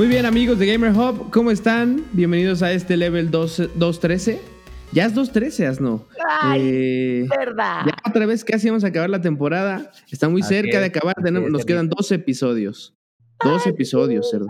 Muy bien, amigos de Gamer Hub, ¿cómo están? Bienvenidos a este level 2, 213. Ya es 213, Asno. ¡Ay, Eh, verdad! ya otra vez casi vamos a acabar la temporada. Está muy Así cerca de acabar. Tenemos- es, nos quedan Enrique. dos episodios. Dos episodios, cerdo.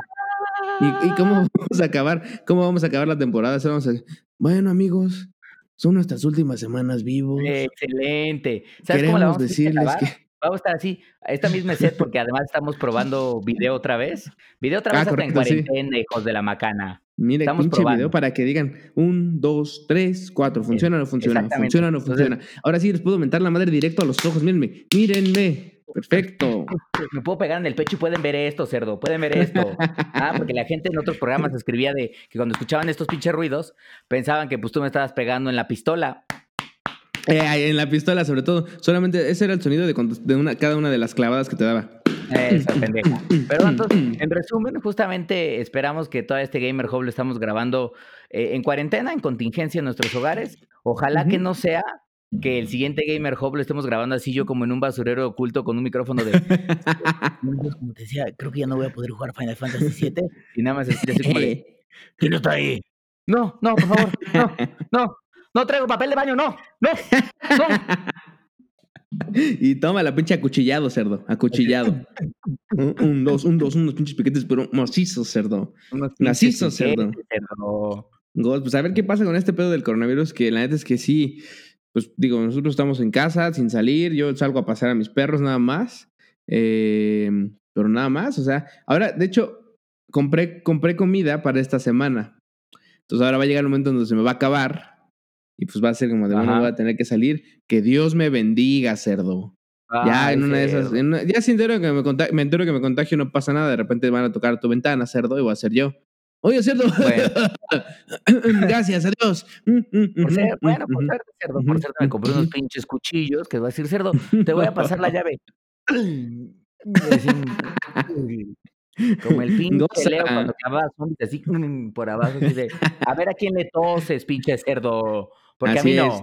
¿Y, y cómo vamos a acabar? ¿Cómo vamos a acabar la temporada? Vamos a- Bueno, amigos, son nuestras últimas semanas vivos. Excelente. ¿Sabes cómo Queremos la vamos a decirles que. Vamos a estar así, esta misma set, porque además estamos probando video otra vez. Video otra Ah, vez hasta en sí. cuarentena, hijos de la macana. Mire, Estamos pinche probando. video para que digan un, dos, tres, cuatro. ¿Funciona o no funciona? ¿Funciona o no Entonces- funciona? Ahora sí les puedo mentar la madre directo a los ojos. Mírenme, mírenme. Perfecto. Me puedo pegar en el pecho y pueden ver esto, cerdo. Pueden ver esto. Ah, porque la gente en otros programas escribía de que cuando escuchaban estos pinches ruidos, pensaban que pues tú me estabas pegando en la pistola. Eh, en la pistola, sobre todo. Solamente ese era el sonido de, cuando- de una, cada una de las clavadas que te daba. Esa pendeja. Pero entonces, en resumen, justamente esperamos que todo este Gamer Hub lo estamos grabando eh, en cuarentena, en contingencia en nuestros hogares. Ojalá que no sea que el siguiente Gamer Hub lo estemos grabando así yo como en un basurero oculto con un micrófono de... Pues, como te decía, creo que ya no voy a poder jugar Final Fantasy VII. Y nada más así como de, ¿Quién está ahí? No, no, por favor, no, no, no traigo papel de baño, no, no, no. y toma la pinche acuchillado, cerdo. Acuchillado. un, un, dos, un, dos, unos pinches piquetes, pero macizos, cerdo. Macizo, cerdo. cerdo. Pues a ver qué pasa con este pedo del coronavirus, que la neta es que sí, pues digo, nosotros estamos en casa sin salir, yo salgo a pasar a mis perros nada más, eh, pero nada más, o sea, ahora, de hecho, compré, compré comida para esta semana, entonces ahora va a llegar el momento donde se me va a acabar y pues va a ser como de, bueno, Ajá. voy a tener que salir, que Dios me bendiga, cerdo. ya en una de esas, cerdo. en una- ya si entero que me, conta- me entero que me contagio no pasa nada, de repente van a tocar tu ventana, cerdo, y voy a ser yo. Oye, cerdo. Gracias, adiós. Por ser, bueno, por ser cerdo, por ser me compré unos pinches cuchillos que va a decir cerdo, te voy a pasar la llave. Como el pinche Goza. Leo cuando clavaba zombies así por abajo, así de, a ver a quién le toses, pinche cerdo, porque Así a mí no. es.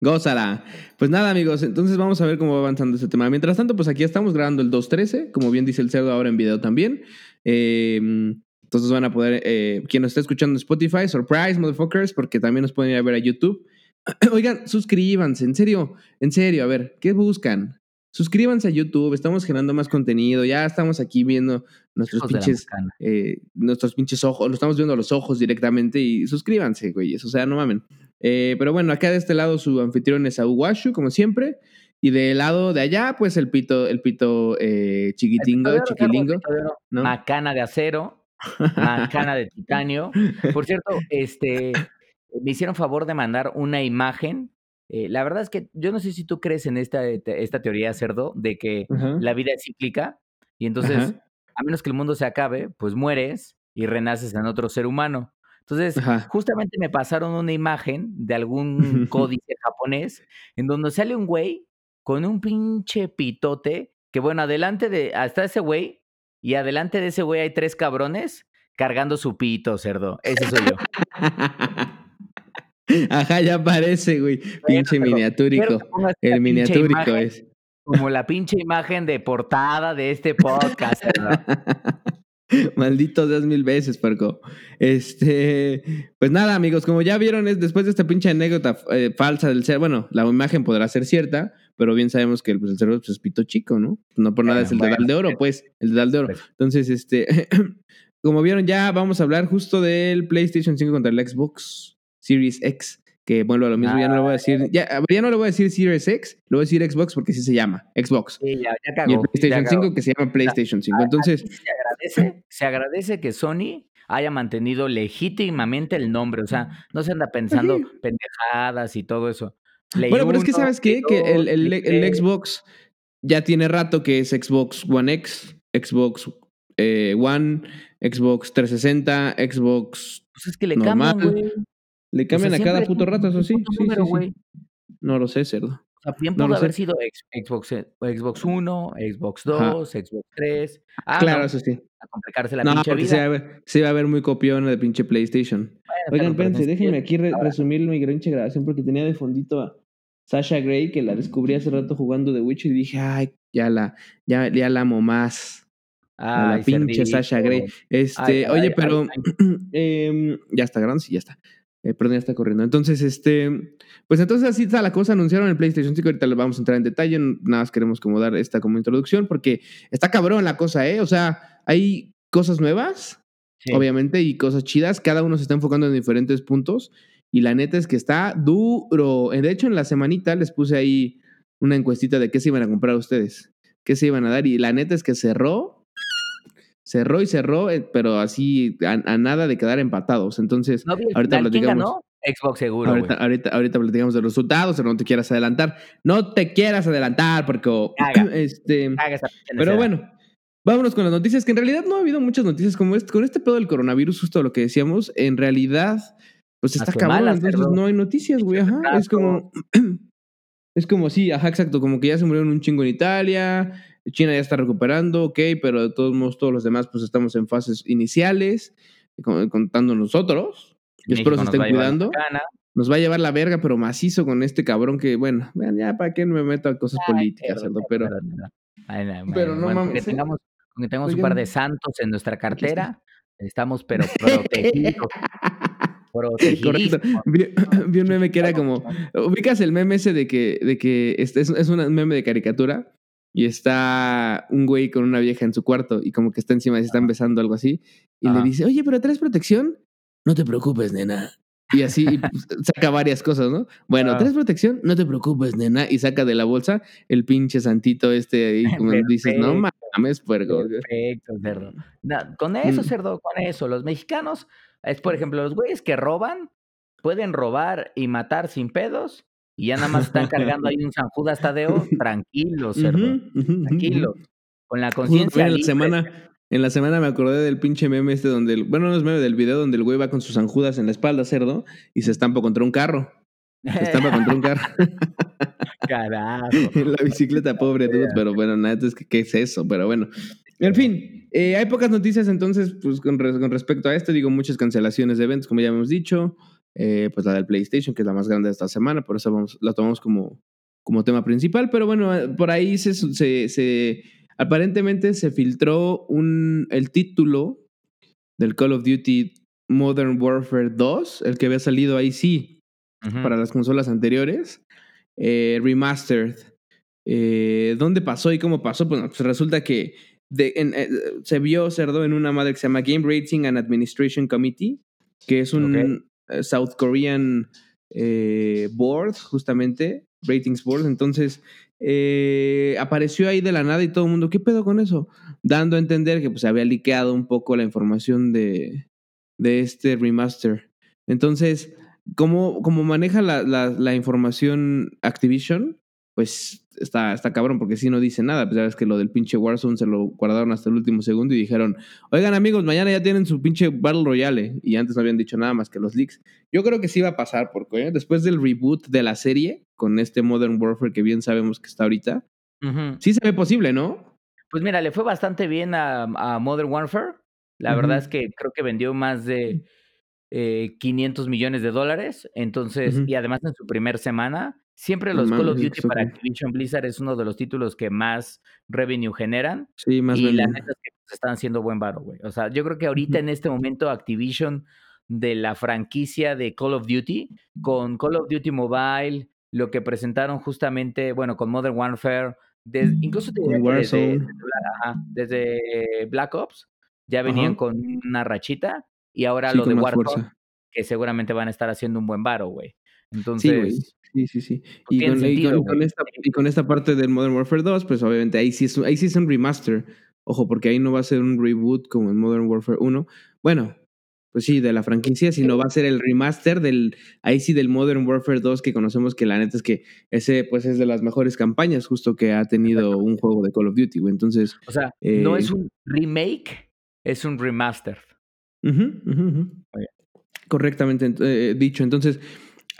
Gózala. Pues nada, amigos, entonces vamos a ver cómo va avanzando este tema. Mientras tanto, pues aquí estamos grabando el 2.13, como bien dice el cerdo ahora en video también. Eh, entonces van a poder, eh, quien nos está escuchando en Spotify, surprise, motherfuckers, porque también nos pueden ir a ver a YouTube. Oigan, suscríbanse, en serio, en serio, a ver, ¿qué buscan? Suscríbanse a YouTube, estamos generando más contenido, ya estamos aquí viendo nuestros Hijos pinches eh, nuestros pinches ojos, lo estamos viendo a los ojos directamente y suscríbanse, güeyes, o sea, no mamen. Eh, pero bueno, acá de este lado su anfitrión es Aguashu, como siempre, y del lado de allá, pues el pito, el pito eh, chiquitingo, El pito chiquilingo, pito de oro, ¿no? Macana de acero, macana de titanio. Por cierto, este, me hicieron favor de mandar una imagen. Eh, la verdad es que yo no sé si tú crees en esta, esta teoría, cerdo, de que la vida es cíclica y entonces, a menos que el mundo se acabe, pues mueres y renaces en otro ser humano. Entonces, Ajá. justamente me pasaron una imagen de algún códice japonés en donde sale un güey con un pinche pitote que, bueno, adelante de, hasta ese güey y adelante de ese güey hay tres cabrones cargando su pito, cerdo. Ese soy yo. Ajá, ya parece, güey. Pinche miniatúrico. El miniatúrico es. Como la pinche imagen de portada de este podcast, cerdo. Maldito seas mil veces, Perco. Este, pues nada, amigos, como ya vieron, es después de esta pinche anécdota eh, falsa del ser, bueno, la imagen podrá ser cierta, pero bien sabemos que pues, el cerdo pues, es pito chico, ¿no? No por nada Bueno, es el bueno, dedal de oro, pues, el dedal de oro. Pues. Entonces, este, como vieron, ya vamos a hablar justo del PlayStation 5 contra el Xbox Series X. Que vuelvo a lo mismo, ya no le voy a decir, ya, ya no le voy a decir Series X, le voy a decir Xbox porque sí se llama Xbox. Sí, ya, ya Y el ya PlayStation cagó. 5 que se llama PlayStation 5. Entonces, se agradece, se agradece que Sony haya mantenido legítimamente el nombre. O sea, no se anda pensando Ujú. pendejadas y todo eso. Play Bueno, pero es que 1, sabes qué, que el, 2, el- el 3. Xbox ya tiene rato que es Xbox One X, Xbox eh, One, Xbox 360, Xbox... Pues es que le normal. cambian, Le O cambian sea, a cada puto rato, eso sí. número. No lo sé, cerdo. No pudo lo haber sé. sido Xbox, eh, Xbox 1, Xbox Ajá. 2, Xbox 3. Ah, claro, no, eso sí. a complicarse la No, pinche porque vida. se va, a ver, se va a ver muy copiona de pinche PlayStation. Bueno, Oigan, espérense, déjenme aquí re- resumir mi pinche grabación porque tenía de fondito a Sasha Grey, que la descubrí hace rato jugando The Witcher y dije, ay, ya la, ya, ya la amo más. a la pinche Sasha Grey. Este, oye, pero em, ya está grande, sí, ya está. Eh, perdón, ya está corriendo. Entonces, este, pues entonces así está la cosa. Anunciaron el PlayStation 5. Ahorita le vamos a entrar en detalle. Nada más queremos como dar esta como introducción porque está cabrón la cosa, ¿eh? O sea, hay cosas nuevas, obviamente, y cosas chidas. Cada uno se está enfocando en diferentes puntos. Y la neta es que está duro. De hecho, en la semanita les puse ahí una encuestita de qué se iban a comprar ustedes, qué se iban a dar. Y la neta es que cerró, cerró y cerró, eh, pero así a, nada de quedar empatados. Entonces, ahorita platicamos. Xbox seguro. Ahorita, ahorita, ahorita, platicamos de los resultados, pero no te quieras adelantar. No te quieras adelantar, porque. este, pero bueno, vámonos con las noticias, que en realidad no ha habido muchas noticias como este. Con este pedo del coronavirus, justo lo que decíamos, en realidad, pues está cabrón, entonces no hay noticias, güey. Ajá. Es como. Es como, sí, ajá, exacto, como que ya se murieron un chingo en Italia, China ya está recuperando, ok, pero de todos modos todos los demás pues estamos en fases iniciales, contando nosotros. espero se estén cuidando. Nos va a llevar la verga, pero macizo con este cabrón que, bueno, vean, ya para qué me meto a cosas políticas, pero, pero, pero no mames. Que ¿eh? tengamos, que tengamos un par de santos en nuestra cartera, estamos pero protegidos. Correcto. Vi, un meme que era como, ubicas el meme ese de que, de que este es, es un meme de caricatura y está un güey con una vieja en su cuarto y como que está encima y se están besando algo así y le dice, oye, pero ¿traes protección? No te preocupes, nena. Y así pues, saca varias cosas, ¿no? Bueno, ¿traes protección? No te preocupes, nena. Y saca de la bolsa el pinche santito este ahí, como dices, no mames, puerco. Perfecto, cerdo. con eso, mm. cerdo, con eso. Los mexicanos es, por ejemplo, los güeyes que roban, pueden robar y matar sin pedos, y ya nada más están cargando ahí un San Judas Tadeo, tranquilos, cerdo, tranquilos, con la conciencia. En la semana, en la semana me acordé del pinche meme este donde, el, bueno, no es meme del video donde el güey va con sus San Judas en la espalda, cerdo, y se estampa contra un carro. Se estampa contra un carro. Carajo. en la bicicleta, pobre, todos, pero bueno, nada, es que, ¿qué es eso? Pero bueno. En fin, eh, hay pocas noticias entonces pues, con, respecto a esto. Digo, muchas cancelaciones de eventos, como ya hemos dicho. Eh, pues la del PlayStation, que es la más grande de esta semana, por eso vamos, la tomamos como, como tema principal. Pero bueno, eh, por ahí se, se, aparentemente se filtró un, el título del Call of Duty Modern Warfare 2, el que había salido ahí sí para las consolas anteriores, remastered. ¿Dónde pasó y cómo pasó? Pues, pues resulta que eh, se vio Cerdo en una madre que se llama Game Rating and Administration Committee, que es un eh, South Korean eh, board, justamente, ratings board. Entonces, apareció ahí de la nada y todo el mundo, ¿qué pedo con eso? Dando a entender que pues, se había liqueado un poco la información de, de este remaster. Entonces, ¿cómo, cómo maneja la, la información Activision? Pues está, está cabrón porque si no dice nada. Pues ya ves que lo del pinche Warzone se lo guardaron hasta el último segundo y dijeron, oigan amigos, mañana ya tienen su pinche Battle Royale. Y antes no habían dicho nada más que los leaks. Yo creo que sí va a pasar porque ¿eh? después del reboot de la serie, con este Modern Warfare que bien sabemos que está ahorita, sí se ve posible, ¿no? Pues mira, le fue bastante bien a, Modern Warfare. La verdad es que creo que vendió más de 500 eh, millones de dólares. Entonces, y además en su primer semana, Siempre los Call of Duty para Activision Blizzard es uno de los títulos que más revenue generan. Sí, más Y la neta es que pues, están haciendo buen varo, güey. O sea, yo creo que ahorita en este momento Activision de la franquicia de Call of Duty, con Call of Duty Mobile, lo que presentaron justamente, bueno, con Modern Warfare, incluso desde, desde, Black Ops, ya venían con una rachita y ahora lo de Warzone, que seguramente van a estar haciendo un buen varo, güey. Entonces, Sí, sí, sí. Y con, esta, y con, esta, parte del Modern Warfare 2, pues obviamente ahí sí, es, ahí sí es un remaster. Ojo, porque ahí no va a ser un reboot como en Modern Warfare 1. Bueno, pues sí, de la franquicia, sino va a ser el remaster del, ahí sí del Modern Warfare 2 que conocemos que la neta es que ese pues es de las mejores campañas justo que ha tenido un juego de Call of Duty, güey. Entonces... O sea, no es eh, un remake, es un remaster. Correctamente eh, dicho. Entonces,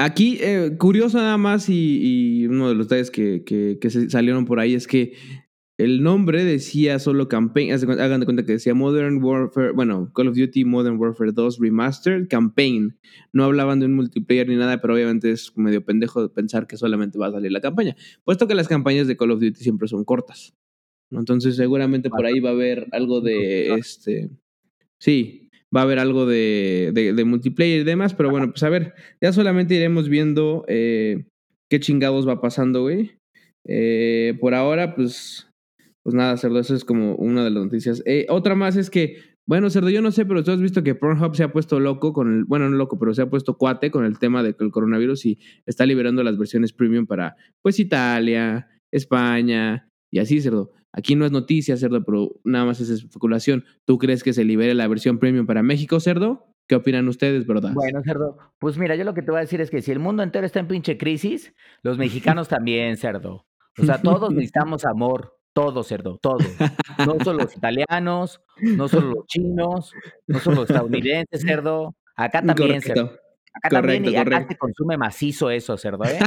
Aquí, eh, curioso nada más, y, uno de los detalles que, que, salieron por ahí es que el nombre decía solo Campaign, hagan de cuenta que decía Modern Warfare, bueno, Call of Duty Modern Warfare 2 Remastered Campaign. No hablaban de un multiplayer ni nada, pero obviamente es medio pendejo de pensar que solamente va a salir la campaña, puesto que las campañas de Call of Duty siempre son cortas. Entonces seguramente por ahí va a haber algo de este. Sí, va a haber algo de, de, multiplayer y demás, pero bueno, pues a ver, ya solamente iremos viendo eh, qué chingados va pasando, güey. Eh, por ahora, pues, pues nada, Cerdo, eso es como una de las noticias. Eh, otra más es que, bueno, Cerdo, yo no sé, pero tú has visto que Pornhub se ha puesto loco con el, bueno, no loco, pero se ha puesto cuate con el tema del coronavirus y está liberando las versiones premium para, pues, Italia, España y así, Cerdo. Aquí no es noticia, Cerdo, pero nada más es especulación. ¿Tú crees que se libere la versión premium para México, Cerdo? ¿Qué opinan ustedes, verdad? Bueno, Cerdo, pues mira, yo lo que te voy a decir es que si el mundo entero está en pinche crisis, los mexicanos también, Cerdo. O sea, todos necesitamos amor, todo, Cerdo, todo. No solo los italianos, no solo los chinos, no solo los estadounidenses, Cerdo. Acá también, Cerdo. Acá también y acá se consume macizo eso, cerdo, ¿eh?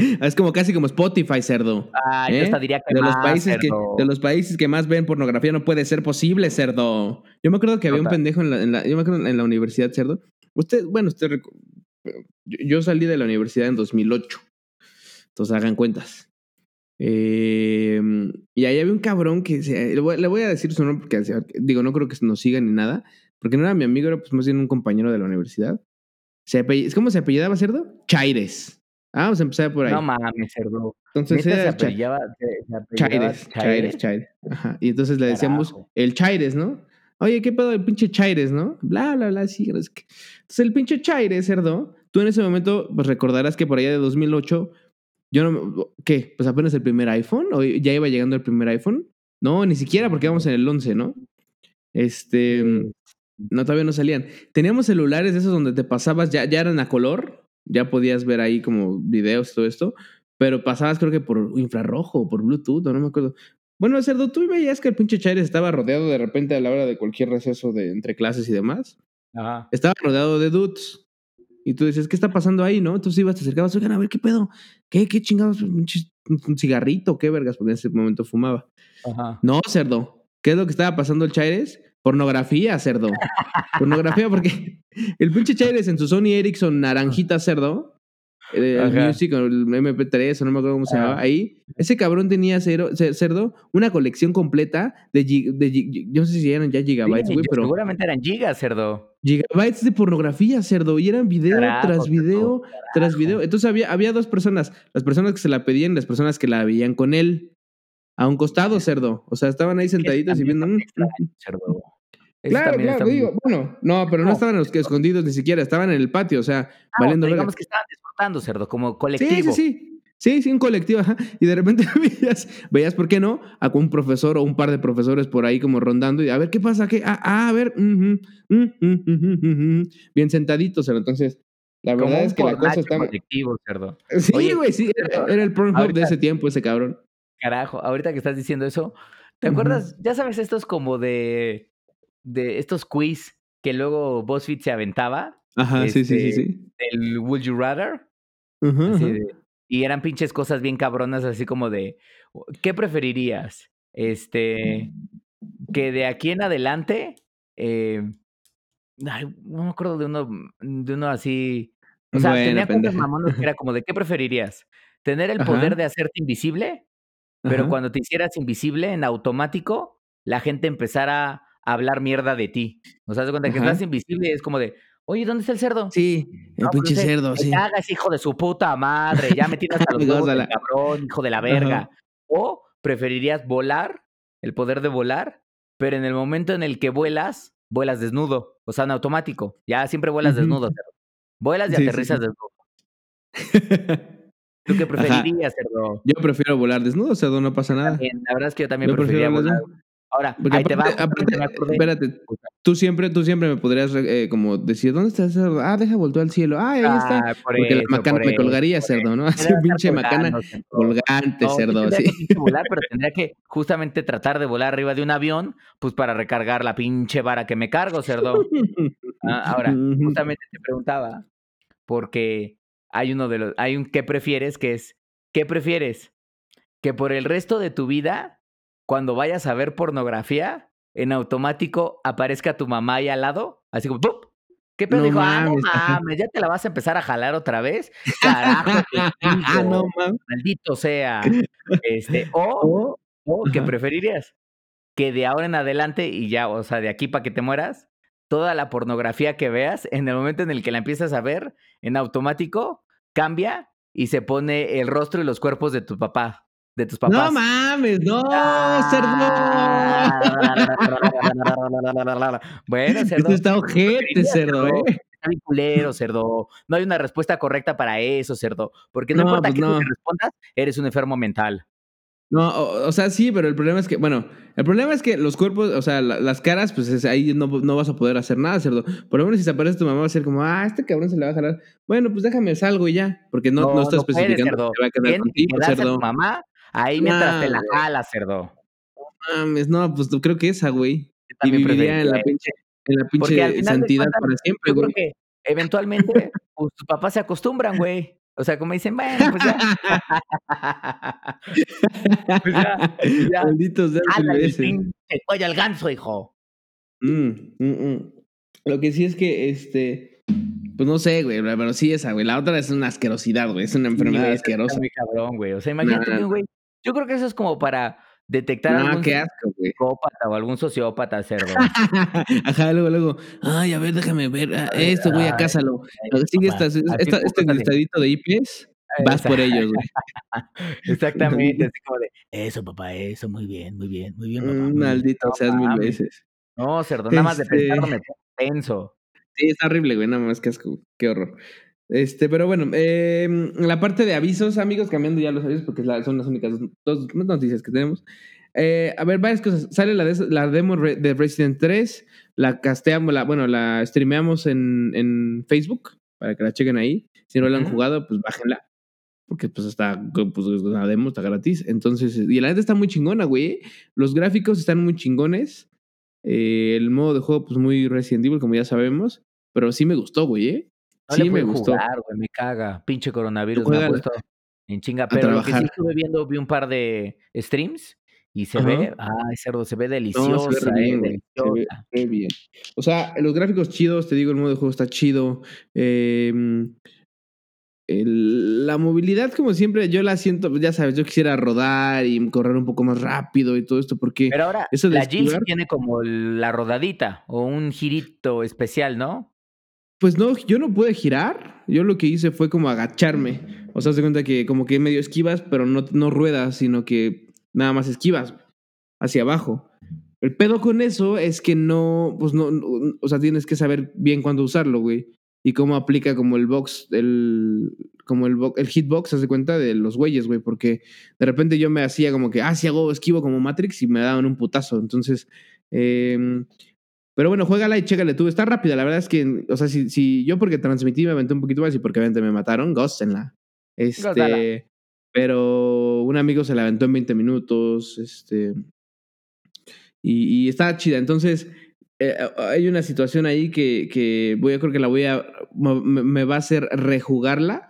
es como casi como Spotify, cerdo. Ah, yo ¿eh? hasta diría que de más, los países que De los países que más ven pornografía no puede ser posible, cerdo. Yo me acuerdo que había un pendejo en la, yo me acuerdo en la universidad, cerdo. Usted, bueno, usted yo salí de la universidad en 2008. Entonces hagan cuentas. Em, y ahí había un cabrón que le, voy, a decir su nombre porque digo, no creo que nos siga ni nada, porque no era mi amigo, era pues más bien un compañero de la universidad. ¿Cómo se apellidaba cerdo? Chaires. Ah, vamos a empezar por ahí. No mames, cerdo. Entonces era se apellidaba, Chaires, Chaires, Chaires. Ajá. Y entonces le decíamos el Chaires, ¿no? Oye, ¿qué pedo el pinche Chaires, no? Bla, bla, bla, sí. Entonces el pinche Chaires, cerdo, tú en ese momento pues recordarás que por allá de 2008, yo no, ¿qué? Pues apenas el primer iPhone, o ya iba llegando el primer iPhone. No, ni siquiera porque íbamos en el 11, ¿no? Este, no, todavía no salían. Teníamos celulares esos donde te pasabas, ya, ya eran a color, ya podías ver ahí como videos, todo esto, pero pasabas creo que por infrarrojo, por Bluetooth, no me acuerdo. Bueno, Cerdo, ¿tú veías que el pinche Chaires estaba rodeado de repente a la hora de cualquier receso de entre clases y demás? Ajá. Estaba rodeado de dudes. Y tú dices, ¿qué está pasando ahí, no? Entonces ibas, te acercabas, oigan, a ver, ¿qué pedo? ¿Qué, qué chingados? ¿Un, cigarrito? ¿Qué vergas? Porque en ese momento fumaba. Ajá. No, cerdo. ¿Qué es lo que estaba pasando el Chaires? Pornografía, cerdo. Pornografía, porque el pinche Chaires en su Sony Ericsson naranjita, cerdo. Eh, el Music, el MP3, o no me acuerdo cómo se llamaba. Ahí, ese cabrón tenía cerdo una colección completa de, de, yo no sé si eran ya gigabytes, güey, pero. Seguramente eran gigas, cerdo. Gigabytes de pornografía, cerdo. Y eran video tras video tras video. Entonces había, había dos personas: las personas que se la pedían y las personas que la veían con él. A un costado, cerdo. O sea, estaban ahí sentaditos y viendo. Mm, cerdo. Claro, claro, digo, bueno, no, pero no, estaban los que escondidos ni siquiera, estaban en el patio, o sea, ah, valiendo digamos que estaban disfrutando, cerdo, como colectivo. Sí, sí, sí. Sí, sí, un colectivo, ajá. Y de repente veías, veías, ¿por qué no? A un profesor o un par de profesores por ahí como rondando y a ver qué pasa, qué, ah, ah a ver, bien sentaditos, cerdo. Entonces, la verdad es que la cosa estaba. colectivo, cerdo. Sí, güey, sí, era, el Pornhub de ese tiempo, ese cabrón. Carajo, ahorita que estás diciendo eso, ¿te acuerdas? Ya sabes, estos como de, de estos quiz que luego BuzzFeed se aventaba. Ajá, sí, sí, sí, este, sí. El Would You Rather. y eran pinches cosas bien cabronas, así como de, ¿qué preferirías? Este, que de aquí en adelante, eh, no me acuerdo de uno, de uno así. O sea, tenía cosas mamonas que era como de, ¿qué preferirías? ¿Tener el poder de hacerte invisible pero cuando te hicieras invisible, en automático, la gente empezara a hablar mierda de ti. O sea, te cuenta que estás invisible y es como de, oye, ¿dónde está el cerdo? Sí, el pues pinche cerdo, sí. hagas, hijo de su puta madre, ya me tienes hasta los huevos cabrón, hijo de la verga. O preferirías volar, el poder de volar, pero en el momento en el que vuelas, vuelas desnudo, o sea, en automático. Ya siempre vuelas desnudo, cerdo. Vuelas y aterrizas desnudo. ¿Tú qué preferirías, cerdo? Yo prefiero volar desnudo, cerdo, no pasa nada. la verdad es que yo también preferiría volar. Ahora, ahí te va. espérate, tú siempre, tú siempre me podrías eh, como decir, ¿dónde está cerdo? Ah, deja voltear al cielo. Ah, ahí está. Ah, Porque la macana me colgaría, cerdo, ¿no? Así un pinche macana colgante, cerdo. Sí. Volar, pero tendría que justamente tratar de volar arriba de un avión, pues para recargar la pinche vara que me cargo, cerdo. Ah, ahora, justamente te preguntaba, porque hay uno de los, hay un ¿qué prefieres? que es, ¿qué prefieres? Que por el resto de tu vida, cuando vayas a ver pornografía, en automático aparezca tu mamá ahí al lado, así como ¡pum! ¿Qué pedo? Dijo, ah, no mames, ya te la vas a empezar a jalar otra vez. Carajo, ah, no mames. Maldito sea. Este, o, ¿O qué preferirías? Que de ahora en adelante y ya, o sea, de aquí para que te mueras, toda la pornografía que veas, en el momento en el que la empiezas a ver, en automático, cambia y se pone el rostro y los cuerpos de tu papá, de tus papás. No mames, no, cerdo. bueno, cerdo. Esto está ojete, cerdo, eh. Está culero, cerdo. No hay una respuesta correcta para eso, cerdo. Porque no, No, importa pues qué no. te respondas, eres un enfermo mental. No, o, o sea, sí, pero el problema es que, bueno, el problema es que los cuerpos, o sea, la- las caras, pues es- ahí no, no vas a poder hacer nada, cerdo. Por lo menos si se aparece tu mamá va a ser como, ah, este cabrón se le va a jalar. Bueno, pues déjame salgo y ya, porque no, no, está puedes, especificando cerdo. que va a quedar Tienes que contigo, quedarse a cerdo. tu mamá ahí mientras te la Nah, güey. jala, cerdo. Mames, no, pues creo que esa, güey. Y viviría en la pinche, en la pinche santidad cuentas, para siempre, yo creo güey. que eventualmente pues, tus papás se acostumbran, güey. O sea, como dicen, bueno, pues ya. pues ya, pues ya. Cuello al ganso, hijo. Mm, mm, mm. Lo que sí es que, este, pues no sé, güey, pero sí esa, güey. La otra es una asquerosidad, güey. Es una enfermedad está asquerosa. muy cabrón, güey. O sea, imagínate que Nah. güey. Yo creo que eso es como para detectar No, algún asco, psicópata o algún sociópata, cerdo. Ajá, luego, luego, ay, a ver, déjame ver, ah, esto, güey, acásalo. Sigue esta, esta, este listadito de IPs, vas por ellos, güey. Exactamente, así como de, eso, papá, eso, muy bien, muy bien, muy bien, papá. Mm, muy bien". Maldito seas mil veces. No, cerdo, nada más de Este- pensarlo me pongo tenso. Sí, está horrible, güey, nada más que asco, qué horror. Este, pero bueno, eh, la parte de avisos, amigos, cambiando ya los avisos porque son las únicas dos, dos noticias que tenemos. Eh, a ver, varias cosas. Sale la, de- la demo de Resident 3, la casteamos, la, bueno, la streameamos en, en Facebook para que la chequen ahí. Si no la han jugado, pues bájenla. Porque pues está, pues la demo está gratis. Entonces, y la neta está muy chingona, güey. Los gráficos están muy chingones. Eh, el modo de juego, pues muy Resident Evil, como ya sabemos. Pero sí me gustó, güey, ¿eh? No sí le me gustó. jugar, güey, me caga. Pinche coronavirus me ha puesto en chinga. Pero lo que sí estuve viendo, vi un par de streams y se ve, ay, cerdo, se ve No, se ve deliciosa, bien, eh, güey. Se ve deliciosa. re bien. O sea, los gráficos chidos, te digo, el modo de juego está chido. Eh, el- la movilidad, como siempre, yo la siento, pues, ya sabes, yo quisiera rodar y correr un poco más rápido y todo esto, porque Pero ahora, eso de la esquivar- tiene como la rodadita o un girito especial, ¿no? Pues no, yo no pude girar. Yo lo que hice fue como agacharme. O sea, se cuenta que como que medio esquivas, pero no, no ruedas, sino que nada más esquivas hacia abajo. El pedo con eso es que no, pues no, o sea, tienes que saber bien cuándo usarlo, güey. Y cómo aplica como el box, el, como el, el hitbox, haz de cuenta de los güeyes, güey. Porque de repente yo me hacía como que, ah, sí hago esquivo como Matrix y me daban un putazo. Entonces, eh, pero bueno, juégala y chécale tú. Está rápida, la verdad es que, o sea, si, si yo porque transmití me aventé un poquito más y porque obviamente me mataron, gócenla. Este, Gózala. pero un amigo se la aventó en 20 minutos, este, y, y está chida. Entonces, eh, hay una situación ahí que, que voy a creo que la voy a, me, me va a hacer rejugarla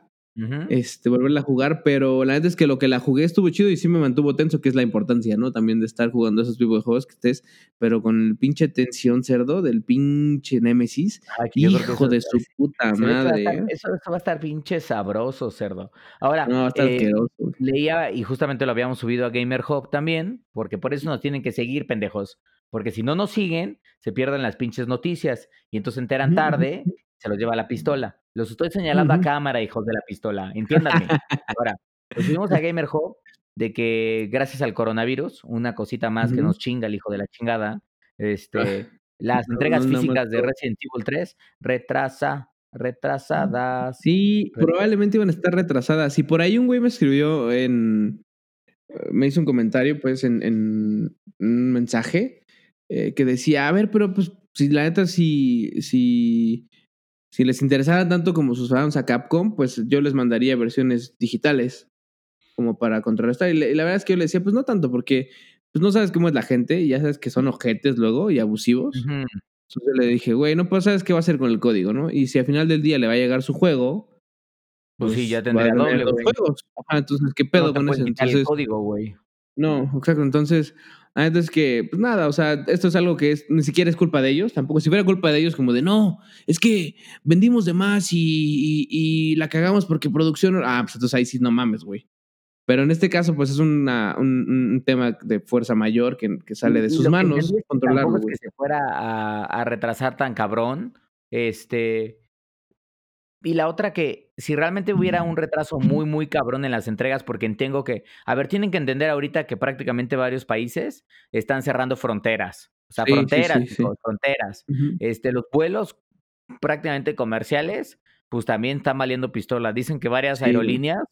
Este, volverla a jugar, pero la neta es que lo que la jugué estuvo chido y sí me mantuvo tenso, que es la importancia, ¿no? También de estar jugando esos tipos de juegos que estés, pero con el pinche tensión cerdo del pinche Némesis. Ay, Hijo eso- de su puta ve que va madre. estar- ¿eh? eso, eso va a estar pinche sabroso, cerdo. Ahora, No, está eh, leía y justamente lo habíamos subido a Gamer Hub también, porque por eso nos tienen que seguir, pendejos. Porque si no nos siguen, se pierden las pinches noticias y entonces se enteran tarde, se los lleva la pistola. Los estoy señalando a cámara, hijos de la pistola. Entiéndanme. Ahora, pues subimos a Gamer Hub de que gracias al coronavirus, una cosita más que nos chinga el hijo de la chingada, este, las no, entregas no, físicas de. Resident Evil 3 retrasa, retrasadas. Sí, probablemente iban a estar retrasadas. Y por ahí un güey me escribió en. Me hizo un comentario, pues, en, en un mensaje eh, que decía: A ver, pero pues, si la neta, si, si, si les interesara tanto como sus fans a Capcom, pues yo les mandaría versiones digitales como para contrarrestar. Y, la verdad es que yo le decía: Pues no tanto, porque pues no sabes cómo es la gente y ya sabes que son ojetes luego y abusivos. Ujú. Entonces le dije, güey, no pues sabes qué va a hacer con el código, ¿no? Y si al final del día le va a llegar su juego, Pues sí, ya va a tendría doble, dos juegos. Ajá, entonces, ¿qué pedo no te con eso? el Entonces, código, güey. no, exacto. Entonces, la neta es que, pues nada, o sea, esto es algo que es, ni siquiera es culpa de ellos, tampoco. Si fuera culpa de ellos, como de, no, es que vendimos de más y, y, y la cagamos porque producción. Ah, pues entonces ahí sí no mames, güey. Pero en este caso, pues es una, un, un tema de fuerza mayor que, que sale de sus Lo manos es que controlarlo, es que se fuera a, a retrasar tan cabrón. Este. Y la otra que, si realmente hubiera un retraso muy, muy cabrón en las entregas, porque entiendo que, a ver, tienen que entender ahorita que prácticamente varios países están cerrando fronteras. O sea, Sí, fronteras, sí, sí. chicos, fronteras. Este, los vuelos prácticamente comerciales, pues también están valiendo pistola. Dicen que varias aerolíneas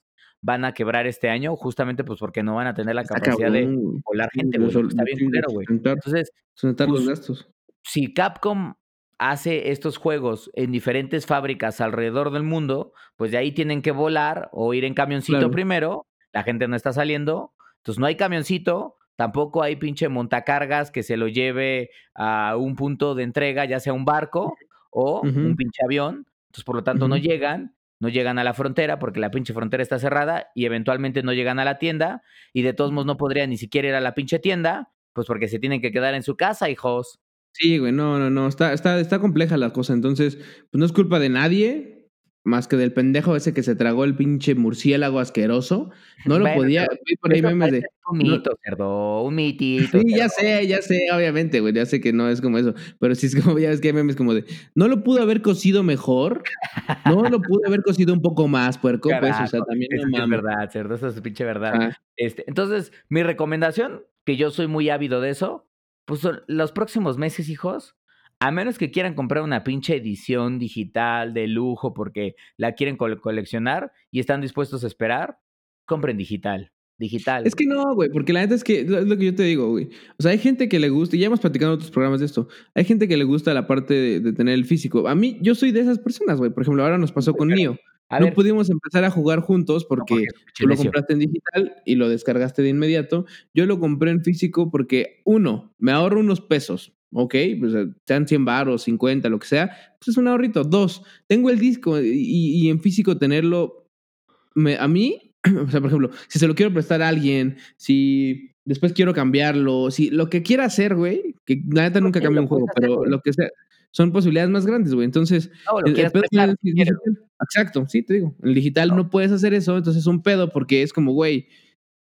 van a quebrar este año, justamente pues porque no van a tener la Está capacidad de cabrón, volar gente, güey. Está bien culero, güey. Entonces, los pues, gastos. si Capcom hace estos juegos en diferentes fábricas alrededor del mundo, pues de ahí tienen que volar o ir en camioncito Claro. primero, la gente no está saliendo, entonces no hay camioncito, tampoco hay pinche montacargas que se lo lleve a un punto de entrega, ya sea un barco o un pinche avión, entonces por lo tanto no llegan, no llegan a la frontera porque la pinche frontera está cerrada y eventualmente no llegan a la tienda y de todos modos no podrían ni siquiera ir a la pinche tienda, pues porque se tienen que quedar en su casa, hijos. Sí, güey, no, no, no, está, está, está compleja la cosa, entonces, pues no es culpa de nadie, más que del pendejo ese que se tragó el pinche murciélago asqueroso, no lo Bueno, podía, por ahí memes de, un mito, cerdo, un mitito. sí, ya sé, ya sé, obviamente, güey, ya sé que no es como eso, pero sí es como, ya ves que hay memes como de, no lo pudo haber cocido mejor, no lo pudo haber cocido un poco más, puerco, pues, o sea, también eso no es verdad, cerdo, eso es pinche verdad. Ah, Este, entonces, mi recomendación, que yo soy muy ávido de eso, pues los próximos meses, hijos, a menos que quieran comprar una pinche edición digital de lujo porque la quieren col- coleccionar y están dispuestos a esperar, compren digital. Digital. Es que no, güey, porque la neta es que es lo que yo te digo, güey. O sea, hay gente que le gusta, y ya hemos platicado en otros programas de esto, hay gente que le gusta la parte de, de tener el físico. A mí, yo soy de esas personas, güey. Por ejemplo, ahora nos pasó con Nio. A No ver, pudimos empezar a jugar juntos no, porque pinche tú lo compraste en digital y lo descargaste de inmediato. Yo lo compré en físico porque, uno, me ahorro unos pesos, ¿ok? Pues eh, sean 100 baros, 50, lo que sea, pues es un ahorrito. Dos, tengo el disco y, y en físico tenerlo, me- a mí, o sea, por ejemplo, si se lo quiero prestar a alguien, si después quiero cambiarlo, si lo que quiera hacer, güey, que la neta nunca cambia un juego, hacer, pero lo que sea, son posibilidades más grandes, güey. Entonces, No, el- el pedo prestar, güey. digital. Exacto, sí, te digo. En el digital No. no puedes hacer eso, entonces es un pedo porque es como, güey,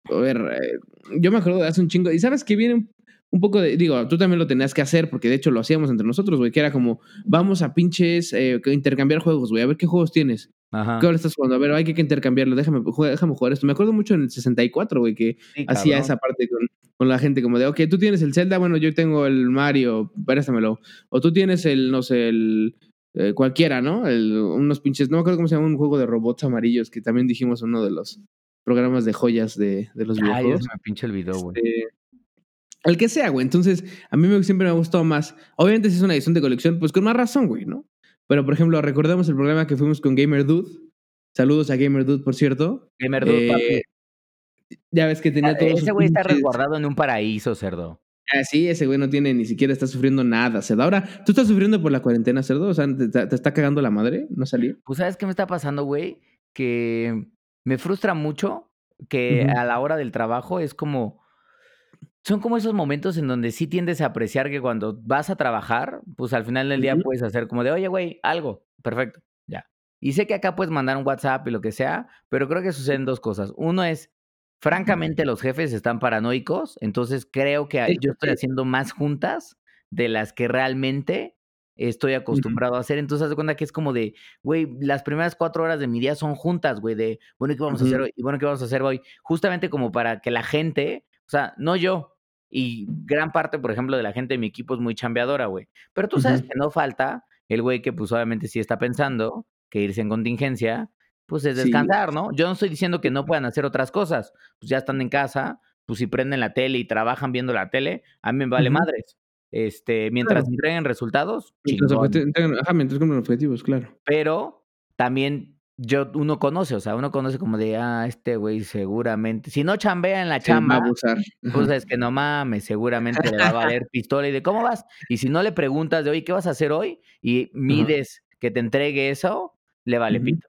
a ver, eh, yo me acuerdo de hace un chingo, y sabes que viene un, poco de, digo, tú también lo tenías que hacer porque de hecho lo hacíamos entre nosotros, güey, que era como, vamos a pinches eh, que intercambiar juegos, güey, a ver qué juegos tienes. Ajá. ¿Qué hora estás jugando? A ver, hay que intercambiarlo, déjame, juega- déjame jugar esto. Me acuerdo mucho en el 64, güey, que Sí, hacía esa parte con, con la gente, como de, ok, tú tienes el Zelda, bueno, yo tengo el Mario, préstamelo. O tú tienes el, no sé, el eh, cualquiera, ¿no? El- unos pinches, no me acuerdo cómo se llama, un juego de robots amarillos que también dijimos en uno de los programas de joyas de, de los Ay, ya videojuegos. me pinche olvidó, güey. Este, el que sea, güey. Entonces, a mí me, siempre me ha gustado más. Obviamente, si es una edición de colección, pues con más razón, güey, ¿no? Pero, por ejemplo, recordemos el programa que fuimos con Gamer Dude. Saludos a Gamer Dude, por cierto. Gamer Dude, Eh, papi. ya ves que tenía Ah, todos Ese güey está resguardado en un paraíso, cerdo. Ah, sí, ese güey no tiene ni siquiera está sufriendo nada, cerdo. Ahora, ¿tú estás sufriendo por la cuarentena, cerdo? O sea, ¿te, está cagando la madre no salir? Pues, ¿sabes qué me está pasando, güey? Que me frustra mucho que a la hora del trabajo es como. Son como esos momentos en donde sí tiendes a apreciar que cuando vas a trabajar, pues al final del día puedes hacer como de, oye, güey, algo. Perfecto, ya. Y sé que acá puedes mandar un WhatsApp y lo que sea, pero creo que suceden dos cosas. Uno es, francamente, los jefes están paranoicos, entonces creo que Sí, yo estoy sí. haciendo más juntas de las que realmente estoy acostumbrado a hacer. Entonces, haz de cuenta que es como de, güey, las primeras cuatro horas de mi día son juntas, güey, de, bueno, ¿y ¿qué vamos a hacer hoy? Y bueno, ¿qué vamos a hacer hoy? Justamente como para que la gente, o sea, no yo, y gran parte, por ejemplo, de la gente de mi equipo es muy chambeadora, güey. Pero tú sabes Ujú. que no falta el güey que, pues, obviamente sí está pensando que irse en contingencia, pues es Sí. descansar, ¿no? Yo no estoy diciendo que no puedan hacer otras cosas. Pues ya están en casa, pues si prenden la tele y trabajan viendo la tele, a mí me vale Ujú. madres. Este, mientras Claro. entreguen resultados, Mientras Ajá, mientras cumplan objetivos, claro. Pero también yo, uno conoce, o sea, uno conoce como de, ah, este güey seguramente, si no chambea en la Sí, chamba, abusar. pues es que no mames, seguramente le va a valer pistola y de cómo vas. Y si no le preguntas de, oye, ¿qué vas a hacer hoy? Y mides que te entregue eso, le vale pito.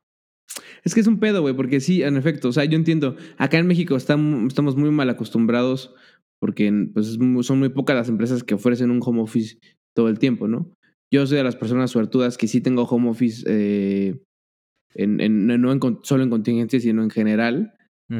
Es que es un pedo, güey, porque sí, en efecto, o sea, yo entiendo, acá en México estamos, estamos muy mal acostumbrados porque pues, son muy pocas las empresas que ofrecen un home office todo el tiempo, ¿no? Yo soy de las personas suertudas que sí tengo home office, eh, en, en- no en solo en contingencias, sino en general.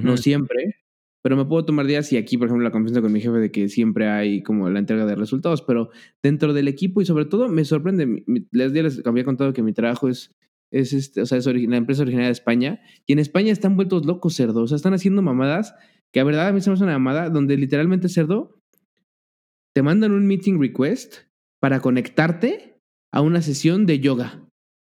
no siempre, pero me puedo tomar días y aquí, por ejemplo, la confianza con mi jefe de que siempre hay como la entrega de resultados, pero dentro del equipo y sobre todo me sorprende, les, les había contado que mi trabajo es, es este, o sea, es la empresa originaria de España y en España están vueltos locos cerdos, o sea, están haciendo mamadas que a verdad a mí se me hace una mamada donde literalmente cerdo te mandan un meeting request para conectarte a una sesión de yoga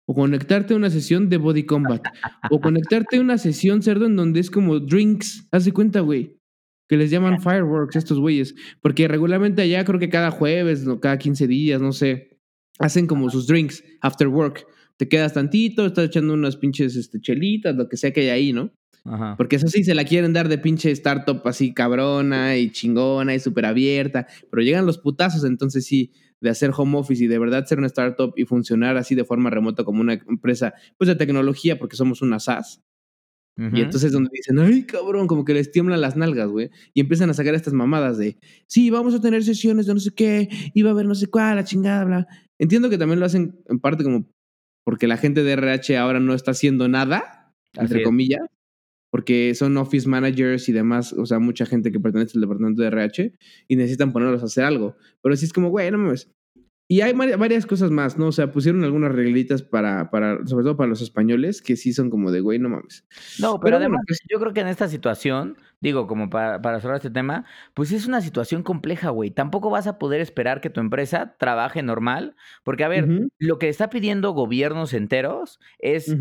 o conectarte a una sesión de body combat, o conectarte a una sesión cerdo en donde es como drinks, haz de cuenta, güey, que les llaman fireworks estos güeyes, porque regularmente allá creo que cada jueves o cada 15 días, no sé, hacen como sus drinks after work. Te quedas tantito, estás echando unas pinches este, chelitas, lo que sea que hay ahí, ¿no? Ajá. Porque eso sí, se la quieren dar de pinche startup así cabrona y chingona y súper abierta, pero llegan los putazos, entonces sí, de hacer home office y de verdad ser una startup y funcionar así de forma remota como una empresa pues de tecnología porque somos una SaaS. Y entonces donde dicen, ay cabrón, como que les tiemblan las nalgas, güey. Y empiezan a sacar estas mamadas de, sí, vamos a tener sesiones de no sé qué, y va a haber no sé cuál, la chingada, bla. Entiendo que también lo hacen en parte como porque la gente de RH ahora no está haciendo nada, entre comillas, porque son office managers y demás, o sea, mucha gente que pertenece al departamento de RH y necesitan ponerlos a hacer algo. Pero sí es como, güey, no mames. Y hay varias cosas más, ¿no? O sea, pusieron algunas reglitas para, para, sobre todo para los españoles, que sí son como de, güey, no mames. No, pero, además, pues yo creo que en esta situación, digo, como para, para cerrar este tema, pues es una situación compleja, güey. Tampoco vas a poder esperar que tu empresa trabaje normal, porque, a ver, lo que está pidiendo gobiernos enteros es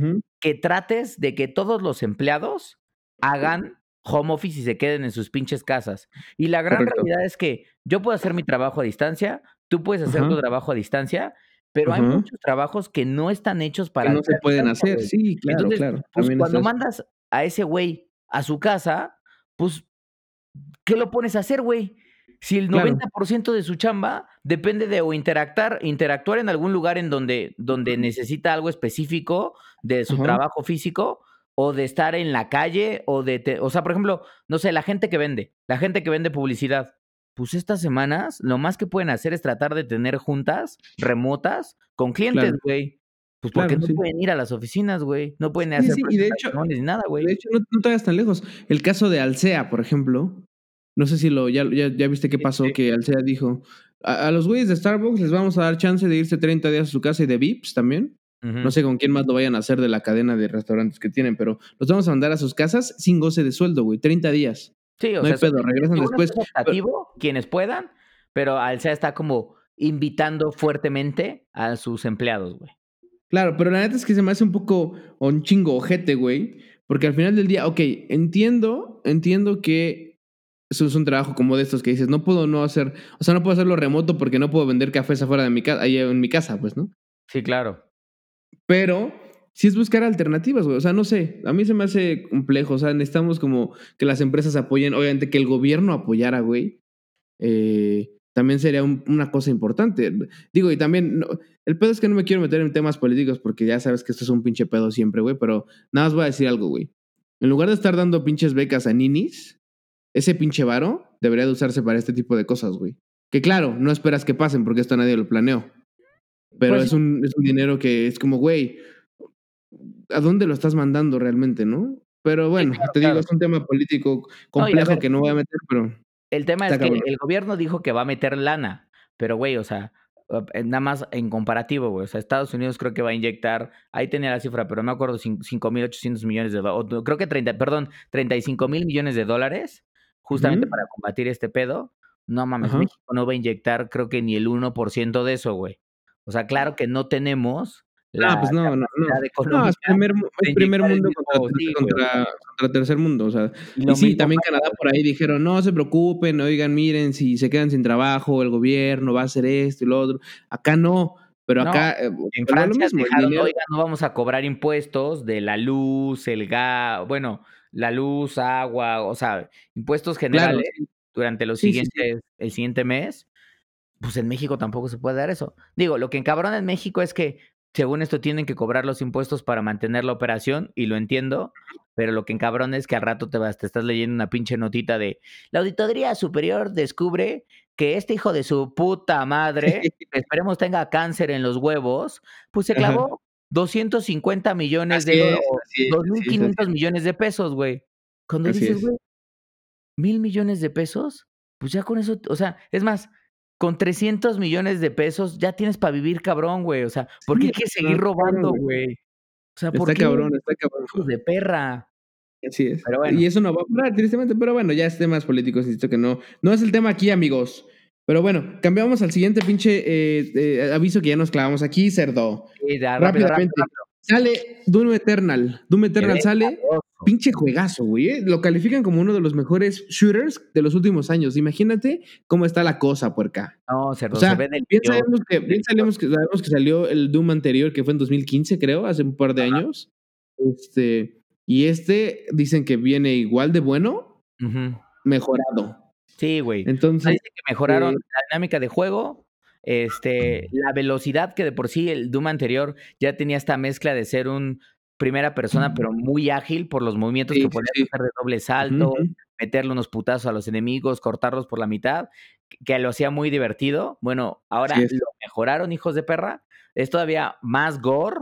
que trates de que todos los empleados hagan home office y se queden en sus pinches casas. Y la gran realidad es que yo puedo hacer mi trabajo a distancia, tú puedes hacer tu trabajo a distancia, pero hay muchos trabajos que no están hechos para... Que no se pueden hacer, sí, claro, claro. Pues cuando mandas a ese güey a su casa, pues, ¿qué lo pones a hacer, güey? Si el 90% de su chamba depende de o interactuar, interactuar en algún lugar en donde, donde necesita algo específico de su trabajo físico, o de estar en la calle, o de, o sea, por ejemplo, no sé, la gente que vende, la gente que vende publicidad, pues estas semanas lo más que pueden hacer es tratar de tener juntas remotas con clientes, güey. Pues porque no pueden ir a las oficinas, güey. No pueden hacer sí, y de hecho, ni nada, güey. De hecho, no, no, te vayas tan lejos. El caso de Alsea, por ejemplo. No sé si lo ya, ya, viste qué pasó, que Alsea dijo, a, a, los güeyes de Starbucks les vamos a dar chance de irse 30 días a su casa y de VIPs también. No sé con quién más lo vayan a hacer de la cadena de restaurantes que tienen, pero los vamos a mandar a sus casas sin goce de sueldo, güey, 30 días. Sí, o no sea, hay pedo, regresan después. quienes puedan, pero Alsea está como invitando fuertemente a sus empleados, güey. Claro, pero la neta es que se me hace un poco un chingo ojete, güey, porque al final del día, ok, entiendo, entiendo que eso es un trabajo como de estos que dices, no puedo no hacer, o sea, no puedo hacerlo remoto porque no puedo vender cafés afuera de mi casa, ahí en mi casa, pues, ¿no? Sí, claro. Pero si es buscar alternativas, güey. O sea, no sé, a mí se me hace complejo. O sea, necesitamos como que las empresas apoyen, obviamente que el gobierno apoyara, güey. Eh, también sería una cosa importante. Digo, y también, el pedo es que no me quiero meter en temas políticos porque ya sabes que esto es un pinche pedo siempre, güey, pero nada más voy a decir algo, güey. En lugar de estar dando pinches becas a ninis, ese pinche varo debería de usarse para este tipo de cosas, güey. Que claro, no esperas que pasen porque esto nadie lo planeó. Pero pues es, un, es un dinero que es como, güey, ¿a dónde lo estás mandando realmente, no? Pero bueno, te digo, es un tema político complejo que no voy a meter, pero... El tema es que el gobierno dijo que va a meter lana, pero güey, o sea, eh, nada más en comparativo, güey. O sea, Estados Unidos creo que va a inyectar, ahí tenía la cifra, pero no me acuerdo, 5.800 millones de dólares, creo que 30, perdón, 35 mil millones de dólares, justamente para combatir este pedo. No mames, México no va a inyectar creo que ni el 1% de eso, güey. O sea, claro que no tenemos la ah, pues no, no, no. No, es primer, primer mundo contra, contra, tercer mundo. O sea, y, sí, también Canadá por ahí dijeron, no se preocupen, oigan, miren, si se quedan sin trabajo, el gobierno va a hacer esto y lo otro. Acá no, pero acá... Eh, en Francia dijeron, oigan, no vamos a cobrar impuestos de la luz, el gas, bueno, la luz, agua, o sea, impuestos generales durante los siguientes, el siguiente mes pues en México tampoco se puede dar eso. Digo, lo que encabrona en México es que, según esto, tienen que cobrar los impuestos para mantener la operación, y lo entiendo, pero lo que encabrona es que al rato te, vas, te estás leyendo una pinche notita de la Auditoría Superior descubre que este hijo de su puta madre, esperemos tenga cáncer en los huevos, pues se clavó 250 millones de 2.500 millones de pesos, güey. Cuando dices, güey, mil millones de pesos, pues ya con eso, o sea, es más, con 300 millones de pesos ya tienes para vivir cabrón, güey. O sea, ¿por qué hay que seguir robando, güey? O sea, ¿por está cabrón, está cabrón. de perra. Así es. Y eso no va a parar, tristemente, pero bueno, ya es temas políticos, insisto que no. No es el tema aquí, amigos. Pero bueno, cambiamos al siguiente pinche eh, eh, aviso que ya nos clavamos aquí, cerdo. Sí, ya, Rápidamente. Sale Doom Eternal. Doom Eternal sale. Pinche juegazo, güey. ¿eh? Lo califican como uno de los mejores shooters de los últimos años. Imagínate cómo está la cosa, puerca. No, cerdo, o sea, se sabemos que, bien sabemos, que, sabemos que salió el Doom anterior, que fue en 2015, creo, hace un par de años. Este, y este dicen que viene igual de bueno, mejorado. Sí, güey. Entonces. Que mejoraron eh, la dinámica de juego. Este, la velocidad que de por sí el Doom anterior ya tenía esta mezcla de ser un primera persona, pero muy ágil por los movimientos que podía hacer de doble salto, meterle unos putazos a los enemigos, cortarlos por la mitad, que lo hacía muy divertido. Bueno, ahora lo mejoraron, hijos de perra. Es todavía más gore,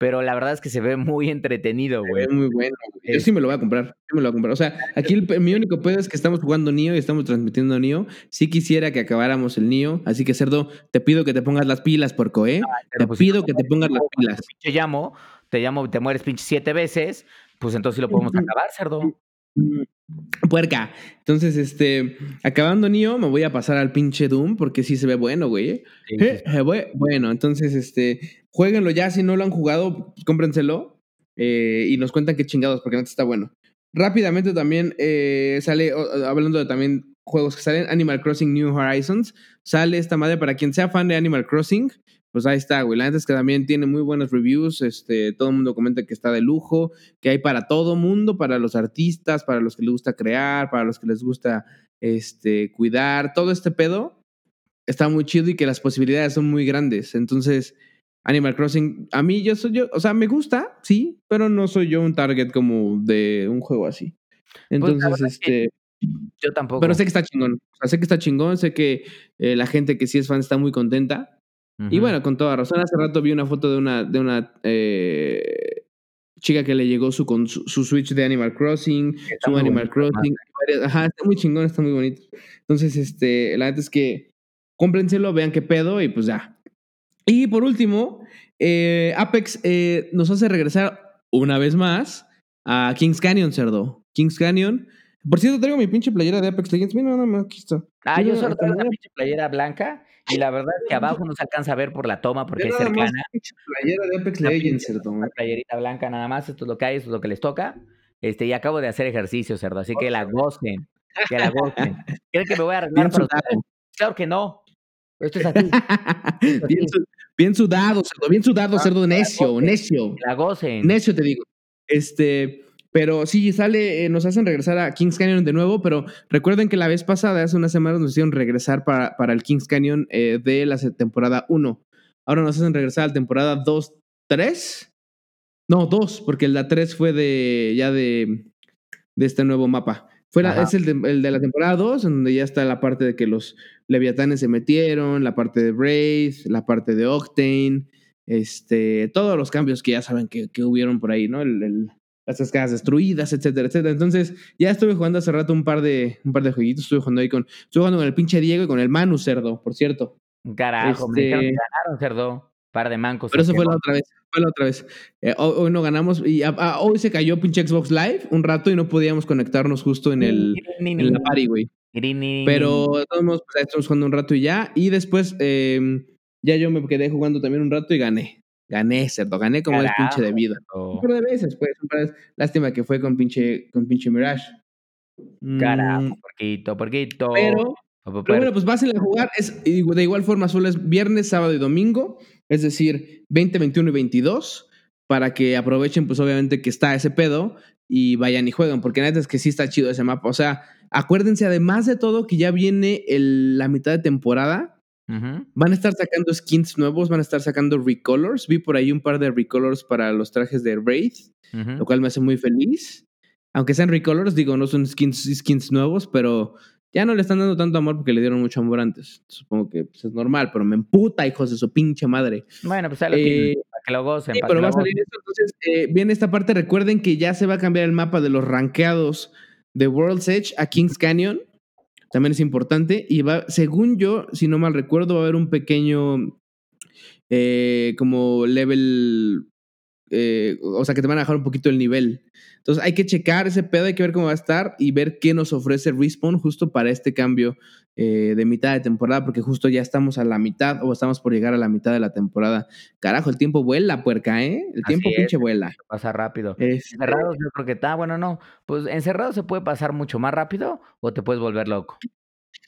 pero la verdad es que se ve muy entretenido, güey. muy bueno. Yo sí me lo voy a comprar, me lo voy a comprar. O sea, aquí el, mi único pedo es que estamos jugando Nio y estamos transmitiendo Nio. Sí quisiera que acabáramos el Nio, así que Cerdo, te pido que te pongas las pilas, porco, ¿eh? te pues, pido que te pongas las pilas. Te llamo, te llamo, te mueres pinche siete veces, pues entonces sí lo podemos acabar, Cerdo. Puerca. Entonces, este, acabando Nio, me voy a pasar al pinche Doom porque sí se ve bueno, güey. Eh, bueno, entonces, este, jueguenlo ya. Si no lo han jugado, cómprenselo eh, y nos cuentan qué chingados, porque antes está bueno. Rápidamente también eh, sale, hablando de también juegos que salen, Animal Crossing New Horizons. Sale esta madre para quien sea fan de Animal Crossing pues ahí está, güey. La neta es que también tiene muy buenas reviews. Este, todo el mundo comenta que está de lujo, que hay para todo mundo, para los artistas, para los que les gusta crear, para los que les gusta este, cuidar. Todo este pedo está muy chido y que las posibilidades son muy grandes. Entonces, Animal Crossing, a mí yo soy yo, o sea, me gusta, sí, pero no soy yo un target como de un juego así. Pues, Entonces, este. Yo tampoco. Pero sé que está chingón. O sea, sé que está chingón, sé que eh, la gente que sí es fan está muy contenta. Y bueno, con toda razón, hace rato vi una foto de una, de una eh, chica que le llegó su, con su, Switch de Animal Crossing, su Animal Crossing. Ajá, está muy chingón, está muy bonito. Entonces, este, la verdad es que cómprenselo, vean qué pedo y pues ya. Y por último, eh, Apex eh, nos hace regresar una vez más a Kings Canyon, cerdo. Kings Canyon. Por cierto, traigo mi pinche playera de Apex Legends. Mira, nada más, aquí está. Ah, yo solo traigo una pinche playera blanca y la verdad es que abajo no se alcanza a ver por la toma porque es cercana. Playera de Apex Legends. Una playerita blanca nada más, esto es lo que hay, esto es lo que les toca. Este, y acabo de hacer ejercicio, cerdo, así que la gocen. Que la gocen. ¿Creen que me voy a arreglar para Claro que no. Esto es así. bien, sudado, cerdo, bien sudado, cerdo, necio, necio. La gocen. Necio te digo. Este, pero sí, sale, eh, nos hacen regresar a Kings Canyon de nuevo, pero recuerden que la vez pasada, hace unas semanas, nos hicieron regresar para, para el Kings Canyon eh, de la temporada 1. Ahora nos hacen regresar a la temporada 2, 3. No, 2, porque la 3 fue de ya de, de este nuevo mapa. Fue es el de, el de, la temporada 2, en donde ya está la parte de que los leviatanes se metieron, la parte de Wraith, la parte de Octane, este, todos los cambios que ya saben que, que hubieron por ahí, ¿no? el, las cascadas destruidas, etcétera, etcétera. Entonces, ya estuve jugando hace rato un par de, un par de jueguitos. Estuve jugando ahí con, estuve jugando con el pinche Diego y con el Manu Cerdo, por cierto. Carajo, me este ganaron Cerdo. Par de mancos. Pero eso fue la otra vez. Fue la otra vez. Eh, hoy, no ganamos. Y hoy se cayó pinche Xbox Live un rato y no podíamos conectarnos justo en el en la party, güey. Pero todos pues, estamos jugando un rato y ya. Y después, eh, ya yo me quedé jugando también un rato y gané. Gané, cerdo, gané como es pinche de vida. Un par de veces, pues, de Lástima que fue con pinche, con pinche Mirage. Carajo, mm. porquito, porquito. Pero, pero bueno, pues pásenle a jugar. Es, de igual forma, solo es viernes, sábado y domingo. Es decir, 20, 21 y 22. Para que aprovechen, pues obviamente que está ese pedo y vayan y jueguen. Porque neta es que sí está chido ese mapa. O sea, acuérdense además de todo que ya viene el, la mitad de temporada Van a estar sacando skins nuevos, van a estar sacando recolors. Vi por ahí un par de recolors para los trajes de Wraith, lo cual me hace muy feliz. Aunque sean recolors, digo, no son skins, skins nuevos, pero ya no le están dando tanto amor porque le dieron mucho amor antes. Supongo que pues, es normal, pero me emputa, hijos de su pinche madre. Bueno, pues lo eh, para que lo gocen. Sí, pero va a salir esto. Entonces, eh, viene esta parte. Recuerden que ya se va a cambiar el mapa de los rankeados de World's Edge a Kings Canyon. También es importante. Y va, según yo, si no mal recuerdo, va a haber un pequeño eh, como level. Eh, o sea, que te van a bajar un poquito el nivel. Entonces hay que checar ese pedo, hay que ver cómo va a estar y ver qué nos ofrece Respawn justo para este cambio eh, de mitad de temporada, porque justo ya estamos a la mitad o estamos por llegar a la mitad de la temporada. Carajo, el tiempo vuela, puerca, ¿eh? El tiempo pinche vuela. Pasa rápido. Este encerrados yo creo que está, bueno, no. Pues encerrado se puede pasar mucho más rápido o te puedes volver loco.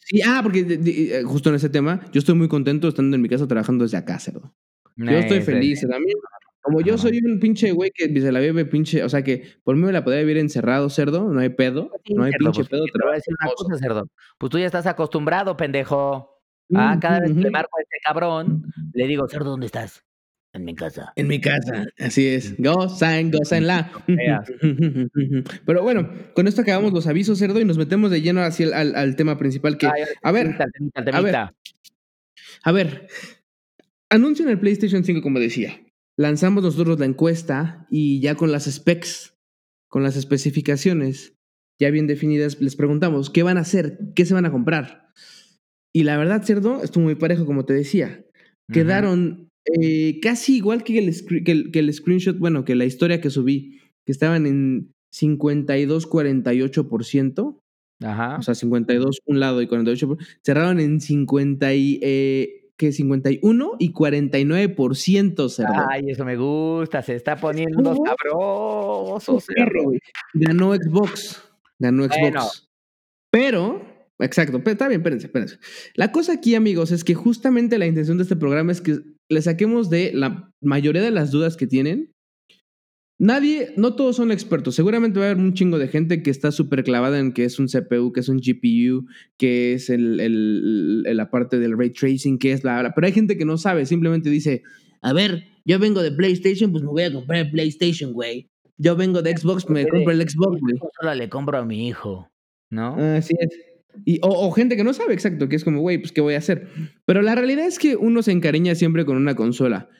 Sí, ah, porque eh, justo en ese tema, yo estoy muy contento estando en mi casa trabajando desde acá, cerdo. Yo estoy feliz. También como yo soy un pinche güey que se la vive pinche, o sea que por mí me la podría vivir encerrado, cerdo, no hay pedo, no hay pinche pues, pedo. Te voy a decir una cosa, cerdo. Pues tú ya estás acostumbrado, pendejo. Ah, cada vez que le marco a este cabrón, le digo, cerdo, ¿dónde estás? En mi casa. En mi casa, así es. Gozan, la. Pero bueno, con esto acabamos los avisos, cerdo, y nos metemos de lleno hacia al, al, tema principal que... a ver, a ver, a ver, anuncio en el PlayStation 5, como decía lanzamos nosotros la encuesta y ya con las specs, con las especificaciones ya bien definidas, les preguntamos, ¿qué van a hacer? ¿Qué se van a comprar? Y la verdad, cerdo, estuvo muy parejo, como te decía. Quedaron eh, casi igual que el, que, el, screenshot, bueno, que la historia que subí, que estaban en 52-48%. Ajá. O sea, 52 un lado y 48. Cerraron en 50 y, eh, que 51 y 49%, cerdo. Ay, eso me gusta, se está poniendo sabroso, cerdo. Ganó Xbox, ganó Xbox. Pero, exacto, pero está bien, espérense, espérense. La cosa aquí, amigos, es que justamente la intención de este programa es que le saquemos de la mayoría de las dudas que tienen Nadie, no todos son expertos. Seguramente va a haber un chingo de gente que está súper clavada en que es un CPU, que es un GPU, que es el, la parte del ray tracing, que es la... Pero hay gente que no sabe, simplemente dice, a ver, yo vengo de PlayStation, pues me voy a comprar el PlayStation, güey. Yo vengo de Xbox, me compro el Xbox, güey. Solo le compro a mi hijo, ¿no? Así es. Y, o, o, gente que no sabe exacto, que es como, güey, pues ¿qué voy a hacer? Pero la realidad es que uno se encariña siempre con una consola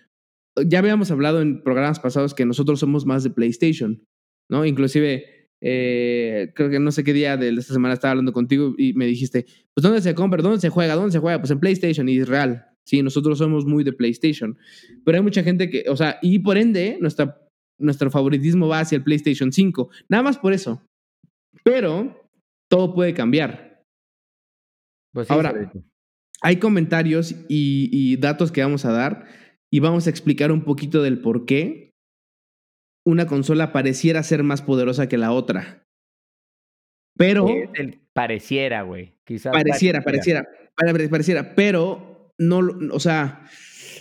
ya habíamos hablado en programas pasados que nosotros somos más de PlayStation, ¿no? Inclusive, eh, creo que no sé qué día de esta semana estaba hablando contigo y me dijiste, pues ¿dónde se compra? ¿Dónde se juega? ¿Dónde se juega? Pues en PlayStation y es real. Sí, nosotros somos muy de PlayStation. Pero hay mucha gente que, o sea, y por ende, nuestra, nuestro favoritismo va hacia el PlayStation 5. Nada más por eso. Pero todo puede cambiar. Pues Ahora, hay comentarios y, y datos que vamos a dar y vamos a explicar un poquito del por qué una consola pareciera ser más poderosa que la otra. Pero. pareciera, güey. Quizás. Pareciera, pareciera, pareciera. Pero no, o sea,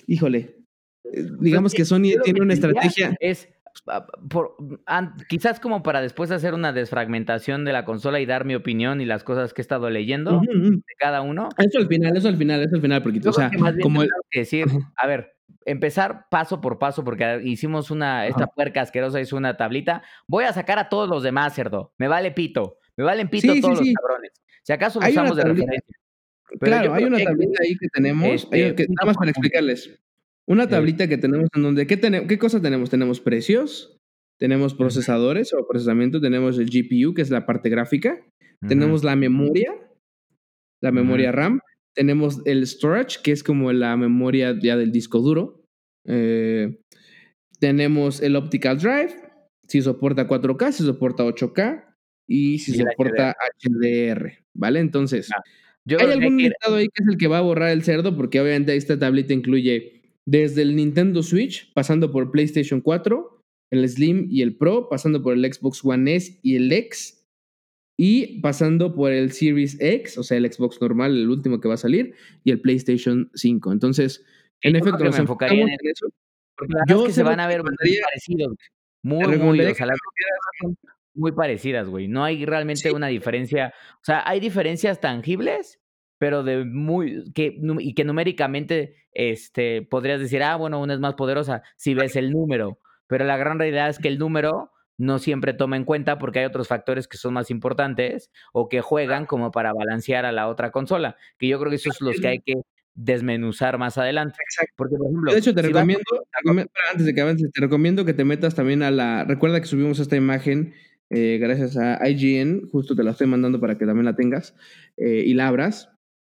híjole. Eh, digamos que Sony tiene una estrategia. Es ah, por, quizás como para después hacer una desfragmentación de la consola y dar mi opinión y las cosas que he estado leyendo de cada uno. Eso al final, eso al final, eso al final, porque, o sea, como que decir, a ver, empezar paso por paso, porque hicimos una, esta puerca asquerosa hizo una tablita. Voy a sacar a todos los demás, cerdo. Me vale pito. Me valen pito todos los cabrones. Si acaso lo usamos de referencia. claro, hay una tablita ahí que tenemos, este, que, nada más para explicarles. Una tablita que tenemos en donde, ¿qué, tenemos, ¿qué cosa tenemos? Tenemos precios, tenemos procesadores o procesamiento, tenemos el GPU, que es la parte gráfica, tenemos la memoria, la memoria RAM, tenemos el storage, que es como la memoria ya del disco duro. Eh, tenemos el optical drive, si soporta 4K, si soporta 8K y si soporta HDR. ¿vale? Entonces, ah, hay algún limitado ahí que es el que va a borrar el cerdo, porque obviamente esta tableta incluye desde el Nintendo Switch, pasando por PlayStation 4, el Slim y el Pro, pasando por el Xbox One S y el X, y pasando por el Series X, o sea, el Xbox normal, el último que va a salir, y el PlayStation 5. Entonces, en efecto, nos enfocaría en eso. Porque yo que se van a ver muy parecidos. Muy, muy, muy parecidas, güey. No hay realmente una diferencia. O sea, hay diferencias tangibles, pero de muy. que y que numéricamente este, podrías decir, ah, bueno, una es más poderosa si ves el número. Pero la gran realidad es que el número no siempre toma en cuenta porque hay otros factores que son más importantes o que juegan como para balancear a la otra consola, que yo creo que esos son los que hay que desmenuzar más adelante. Porque, por ejemplo, de hecho, te recomiendo, antes de que avances, te recomiendo que te metas también a la, recuerda que subimos esta imagen eh, gracias a IGN, justo te la estoy mandando para que también la tengas eh, y la abras.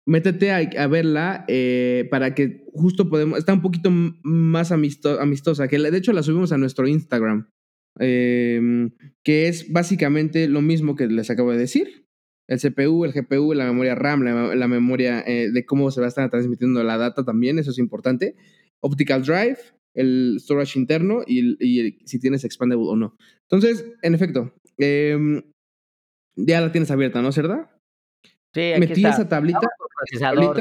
Métete a, verla eh, para que justo podemos, está un poquito más amistosa, que de hecho la subimos a nuestro Instagram, em, que es básicamente lo mismo que les acabo de decir. El CPU, el GPU, la memoria RAM, la, memoria de cómo se va a estar transmitiendo la data también, eso es importante. Optical Drive, el storage interno y, si tienes expandable o no. Entonces, en efecto, em, ya la tienes abierta, ¿no, Cerda? Sí, aquí Metí esa tablita. procesador,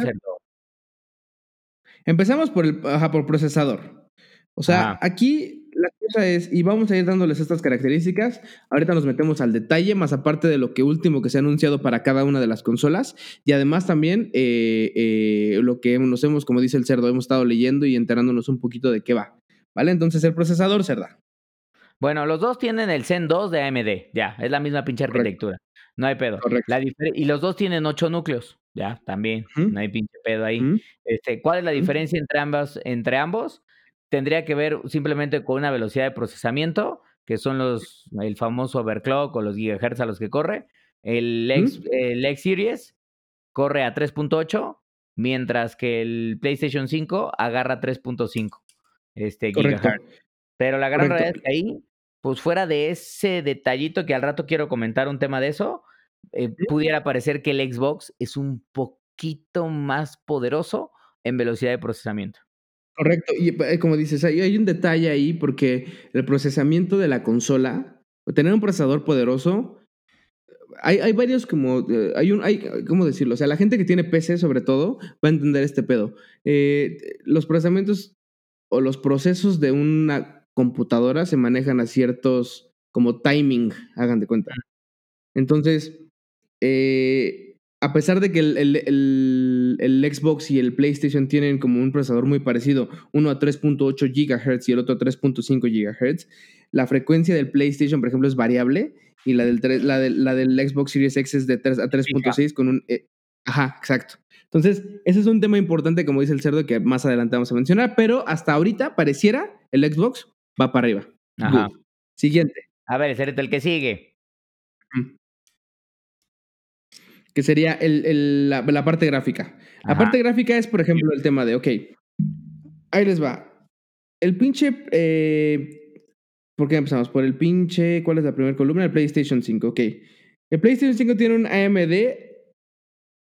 Empezamos por el por procesador. O sea, aquí la cosa es, y vamos a ir dándoles estas características. Ahorita nos metemos al detalle, más aparte de lo que último que se ha anunciado para cada una de las consolas. Y además también eh, eh, lo que nos hemos, como dice el cerdo, hemos estado leyendo y enterándonos un poquito de qué va. ¿Vale? Entonces el procesador, cerda. Bueno, los dos tienen el Zen 2 de AMD, ya, es la misma pinche arquitectura. No hay pedo. La y los dos tienen ocho núcleos, ya, también, no hay pinche pedo ahí. este, ¿Cuál es la diferencia entre ambos? Entre ambos? Tendría que ver simplemente con una velocidad de procesamiento, que son los, el famoso overclock o los gigahertz a los que corre. El X, el X Series corre a 3.8, mientras que el PlayStation 5 agarra 3.5 este, gigahertz. Pero la gran realidad es que ahí, pues fuera de ese detallito que al rato quiero comentar un tema de eso, eh, pudiera parecer que el Xbox es un poquito más poderoso en velocidad de procesamiento. Correcto, y eh, como dices, hay, un detalle ahí porque el procesamiento de la consola, tener un procesador poderoso, hay, hay varios como, eh, hay un, hay, ¿cómo decirlo? O sea, la gente que tiene PC sobre todo va a entender este pedo. Eh, los procesamientos o los procesos de una computadora se manejan a ciertos como timing, hagan de cuenta. Entonces, eh, a pesar de que el, Xbox y el PlayStation tienen como un procesador muy parecido, uno a 3.8 GHz y el otro a 3.5 GHz, la frecuencia del PlayStation, por ejemplo, es variable y la del, la la del Xbox Series X es de 3 a 3.6 con un... Eh, ajá, exacto. Entonces, ese es un tema importante, como dice el cerdo, que más adelante vamos a mencionar, pero hasta ahorita pareciera el Xbox va para arriba. Ajá. Siguiente. A ver, el el que sigue que sería el, la, parte gráfica. La parte gráfica es, por ejemplo, el tema de, ok, ahí les va. El pinche... Eh, ¿Por qué empezamos? Por el pinche... ¿Cuál es la primera columna? El PlayStation 5, ok. El PlayStation 5 tiene un AMD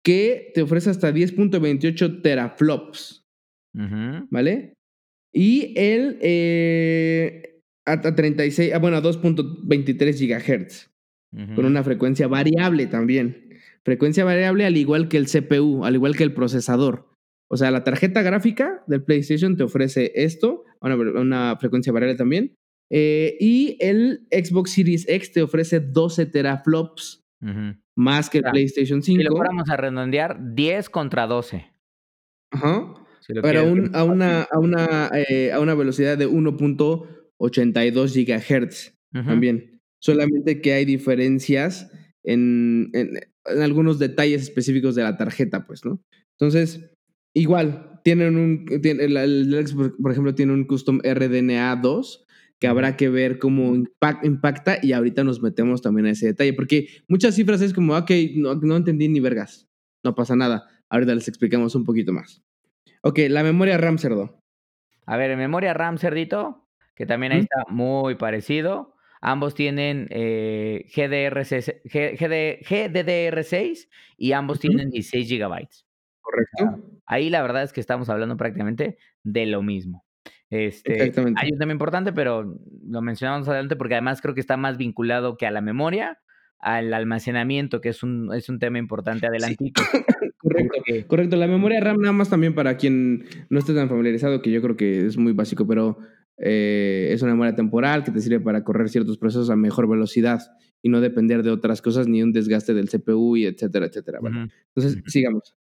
que te ofrece hasta 10.28 teraflops. ¿Vale? Y el... Eh, a, 36... Ah, bueno, a 2.23 gigahertz. Con una frecuencia variable también. Frecuencia variable al igual que el CPU, al igual que el procesador. O sea, la tarjeta gráfica del PlayStation te ofrece esto, una, frecuencia variable también. Eh, y el Xbox Series X te ofrece 12 teraflops más que el PlayStation 5. Si lo fuéramos a redondear, 10 contra 12. Ajá. Pero a, una, a, una, eh, a una velocidad de 1.82 gigahertz también. Solamente que hay diferencias en, en algunos detalles específicos de la tarjeta, pues, ¿no? Entonces, igual, tienen un, el, Xbox, por ejemplo, tiene un custom RDNA 2 que habrá que ver cómo impacta y ahorita nos metemos también a ese detalle, porque muchas cifras es como, ok, no, no entendí ni vergas, no pasa nada, ahorita les explicamos un poquito más. Ok, la memoria RAM, cerdo. A ver, memoria RAM, cerdito, que también ahí está muy parecido. Ambos tienen eh, GDR6, GDDR6 y ambos tienen 16 gigabytes. Correcto. ahí la verdad es que estamos hablando prácticamente de lo mismo. Este, Exactamente. Hay un tema importante, pero lo mencionamos adelante porque además creo que está más vinculado que a la memoria, al almacenamiento, que es un, es un tema importante adelantito. correcto, correcto. La memoria RAM nada más también para quien no esté tan familiarizado, que yo creo que es muy básico, pero eh, es una memoria temporal que te sirve para correr ciertos procesos a mejor velocidad y no depender de otras cosas ni un desgaste del CPU y etcétera, etcétera. Bueno, entonces, sigamos.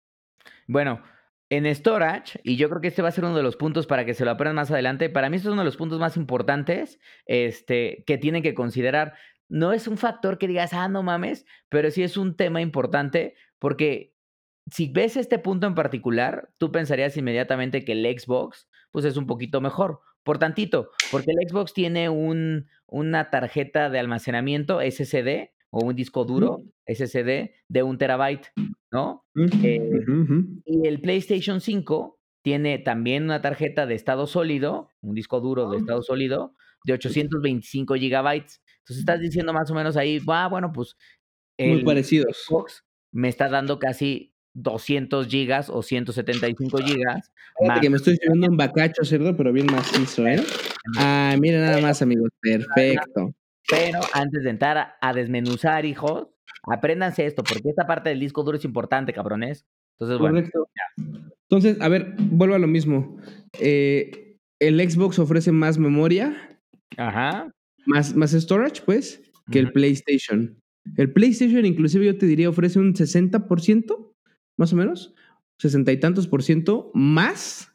Bueno, en storage, y yo creo que este va a ser uno de los puntos para que se lo aprendan más adelante, para mí este es uno de los puntos más importantes este, que tienen que considerar. No es un factor que digas, ah, no mames, pero sí es un tema importante porque si ves este punto en particular, tú pensarías inmediatamente que el Xbox pues es un poquito mejor por tantito, porque el Xbox tiene un, una tarjeta de almacenamiento SSD o un disco duro SSD de un terabyte, ¿no? Eh, y el PlayStation 5 tiene también una tarjeta de estado sólido, un disco duro de estado sólido, de 825 gigabytes. Entonces estás diciendo más o menos ahí, ah, bueno, pues... Muy parecidos. Xbox me está dando casi 200 gigas o 175 gigas. que me estoy subiendo un bacacho, cerdo, pero bien macizo, ¿eh? Ah, mira nada más, amigos. Perfecto. Pero antes de entrar a, desmenuzar, hijos, apréndanse esto, porque esta parte del disco duro es importante, cabrones. Entonces, bueno. Entonces, a ver, vuelvo a lo mismo. Eh, el Xbox ofrece más memoria. Ajá. Más, más storage, pues, que el PlayStation. El PlayStation, inclusive, yo te diría, ofrece un 60%, más o menos, sesenta y tantos por ciento más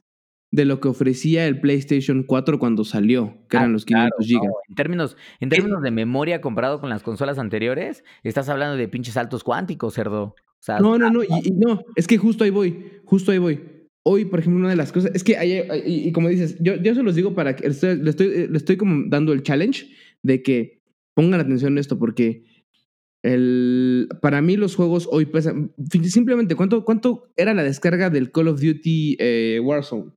de lo que ofrecía el PlayStation 4 cuando salió, que eran ah, los 500 GB. en, términos, en términos de memoria comparado con las consolas anteriores, estás hablando de pinches saltos cuánticos, cerdo. no, no, no, y, no, es que justo ahí voy, justo ahí voy. Hoy, por ejemplo, una de las cosas, es que, y, como dices, yo, yo se los digo para que, le estoy, le estoy como dando el challenge de que pongan atención a esto, porque el, para mí los juegos hoy pesan, simplemente, ¿cuánto, ¿cuánto era la descarga del Call of Duty eh, Warzone?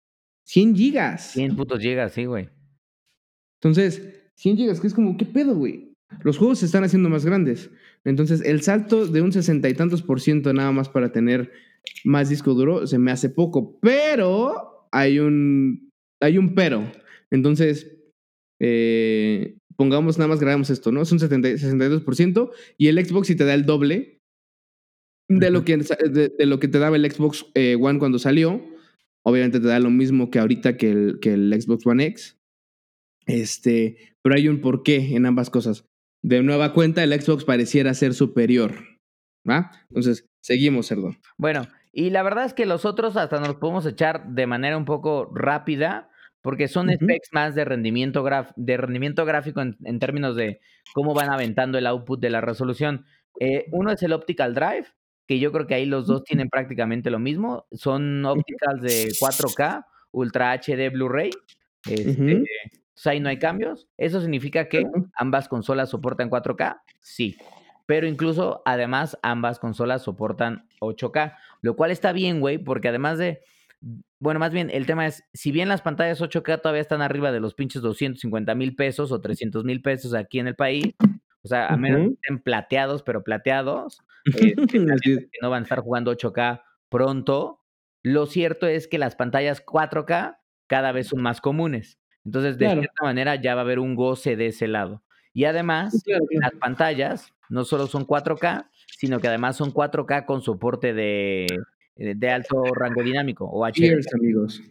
100 gigas. 100 putos gigas, sí, güey. Entonces, 100 gigas, que es como, ¿qué pedo, güey? Los juegos se están haciendo más grandes. Entonces, el salto de un sesenta y tantos por ciento nada más para tener más disco duro se me hace poco. Pero hay un, hay un pero. Entonces, eh, pongamos nada más, grabamos esto, ¿no? Es un 70, 62% y el Xbox si te da el doble de lo que, de, lo que te daba el Xbox eh, One cuando salió. Obviamente te da lo mismo que ahorita que el, que el Xbox One X. Este, pero hay un porqué en ambas cosas. De nueva cuenta, el Xbox pareciera ser superior. ¿Va? Entonces, seguimos, cerdo. Bueno, y la verdad es que los otros hasta nos podemos echar de manera un poco rápida, porque son specs más de rendimiento, de rendimiento gráfico en, términos de cómo van aventando el output de la resolución. Eh, uno es el Optical Drive, que yo creo que ahí los dos tienen prácticamente lo mismo. Son ópticas de 4K, Ultra HD Blu-ray. Este, ahí no hay cambios. ¿Eso significa que ambas consolas soportan 4K? Sí. Pero incluso, además, ambas consolas soportan 8K. Lo cual está bien, güey, porque además de... Bueno, más bien, el tema es, si bien las pantallas 8K todavía están arriba de los pinches 250 mil pesos o 300 mil pesos aquí en el país, o sea, a menos que estén plateados, pero plateados, eh, que no van a estar jugando 8K pronto. Lo cierto es que las pantallas 4K cada vez son más comunes. Entonces, de cierta manera, ya va a haber un goce de ese lado. Y además, las pantallas no solo son 4K, sino que además son 4K con soporte de, de alto rango dinámico o HDR. amigos.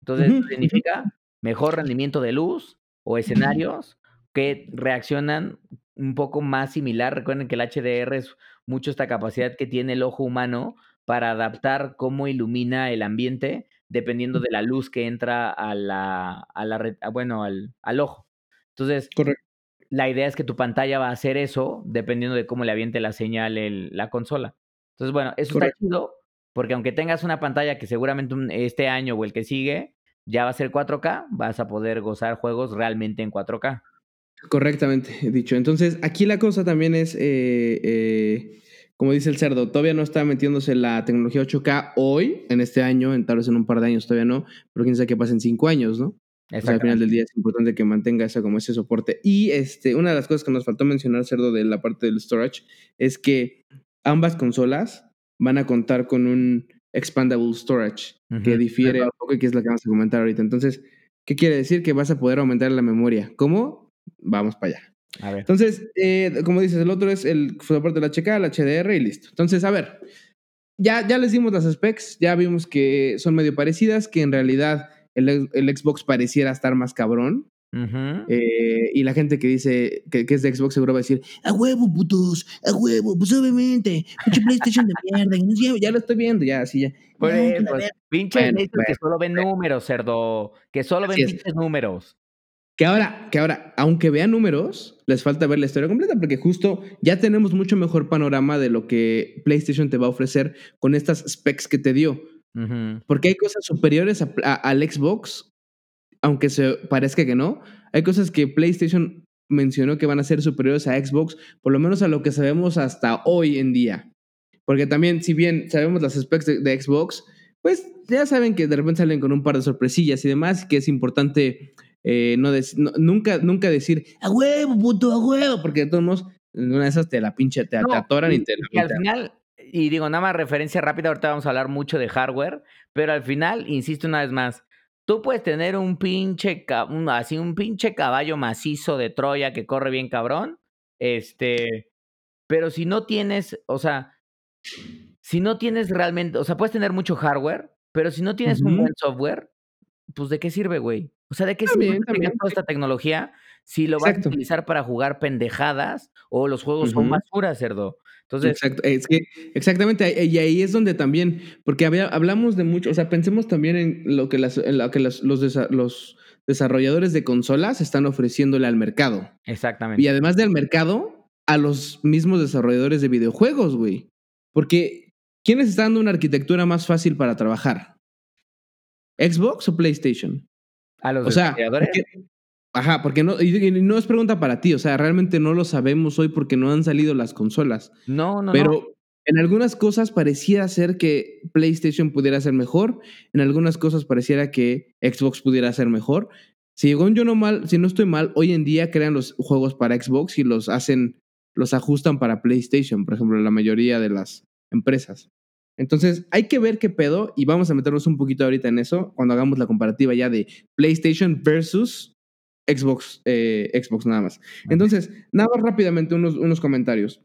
Entonces, significa mejor rendimiento de luz o escenarios que reaccionan un poco más similar. Recuerden que el HDR es mucho esta capacidad que tiene el ojo humano para adaptar cómo ilumina el ambiente dependiendo de la luz que entra a la, a la bueno, al, al, ojo. Entonces, la idea es que tu pantalla va a hacer eso dependiendo de cómo le aviente la señal el, la consola. Entonces, bueno, eso está chido porque aunque tengas una pantalla que seguramente este año o el que sigue ya va a ser 4K, vas a poder gozar juegos realmente en 4K. Correctamente dicho. Entonces, aquí la cosa también es, eh, eh, como dice el cerdo, todavía no está metiéndose la tecnología 8K hoy, en este año, en tal vez en un par de años todavía no, pero quién sabe qué pasa en cinco años, ¿no? O sea, al final del día es importante que mantenga esa, como ese soporte. Y este, una de las cosas que nos faltó mencionar, cerdo, de la parte del storage, es que ambas consolas van a contar con un expandable storage que difiere un poco y que es lo que vamos a comentar ahorita. Entonces, ¿qué quiere decir? Que vas a poder aumentar la memoria. ¿Cómo? vamos para allá. A ver. Entonces, eh, como dices, el otro es el soporte del HK, el HDR y listo. Entonces, a ver, ya, ya les dimos las specs, ya vimos que son medio parecidas, que en realidad el, el Xbox pareciera estar más cabrón. Eh, y la gente que dice que, que, es de Xbox seguro va a decir, a huevo, putos, a huevo, pues obviamente, pinche PlayStation de mierda, ya, ya, lo estoy viendo, ya, así ya. Pues, pues, pinche bueno, que solo ven números, cerdo, que solo ven pinches números. Que ahora, que ahora, aunque vean números, les falta ver la historia completa, porque justo ya tenemos mucho mejor panorama de lo que PlayStation te va a ofrecer con estas specs que te dio. Porque hay cosas superiores al Xbox aunque se parezca que no, hay cosas que PlayStation mencionó que van a ser superiores a Xbox, por lo menos a lo que sabemos hasta hoy en día. Porque también, si bien sabemos las specs de, Xbox, pues ya saben que de repente salen con un par de sorpresillas y demás, que es importante eh, no, nunca, nunca decir a huevo, puto, a huevo, porque de todos modos, una de esas te la pinche, te, atoran y te Y al final, y digo, nada más referencia rápida, ahorita vamos a hablar mucho de hardware, pero al final, insisto una vez más, Tú puedes tener un pinche, así un pinche caballo macizo de Troya que corre bien cabrón, este, pero si no tienes, o sea, si no tienes realmente, o sea, puedes tener mucho hardware, pero si no tienes un buen software, pues ¿de qué sirve, güey? O sea, ¿de qué sirve toda esta tecnología si lo vas a utilizar para jugar pendejadas o los juegos son más puras, cerdo? Entonces, es que exactamente, y ahí es donde también, porque hablamos de mucho, o sea, pensemos también en lo que, las, lo que los, los desarrolladores de consolas están ofreciéndole al mercado. Exactamente. Y además del mercado, a los mismos desarrolladores de videojuegos, güey. Porque, ¿quién les está dando una arquitectura más fácil para trabajar? ¿Xbox o PlayStation? A los desarrolladores. Ajá, porque no, y, no es pregunta para ti, o sea, realmente no lo sabemos hoy porque no han salido las consolas. No, no. Pero en algunas cosas pareciera ser que PlayStation pudiera ser mejor, en algunas cosas pareciera que Xbox pudiera ser mejor. Si yo no mal, si no estoy mal, hoy en día crean los juegos para Xbox y los hacen, los ajustan para PlayStation, por ejemplo, la mayoría de las empresas. Entonces, hay que ver qué pedo y vamos a meternos un poquito ahorita en eso cuando hagamos la comparativa ya de PlayStation versus Xbox, eh, Xbox nada más. Entonces, nada más rápidamente unos, unos comentarios.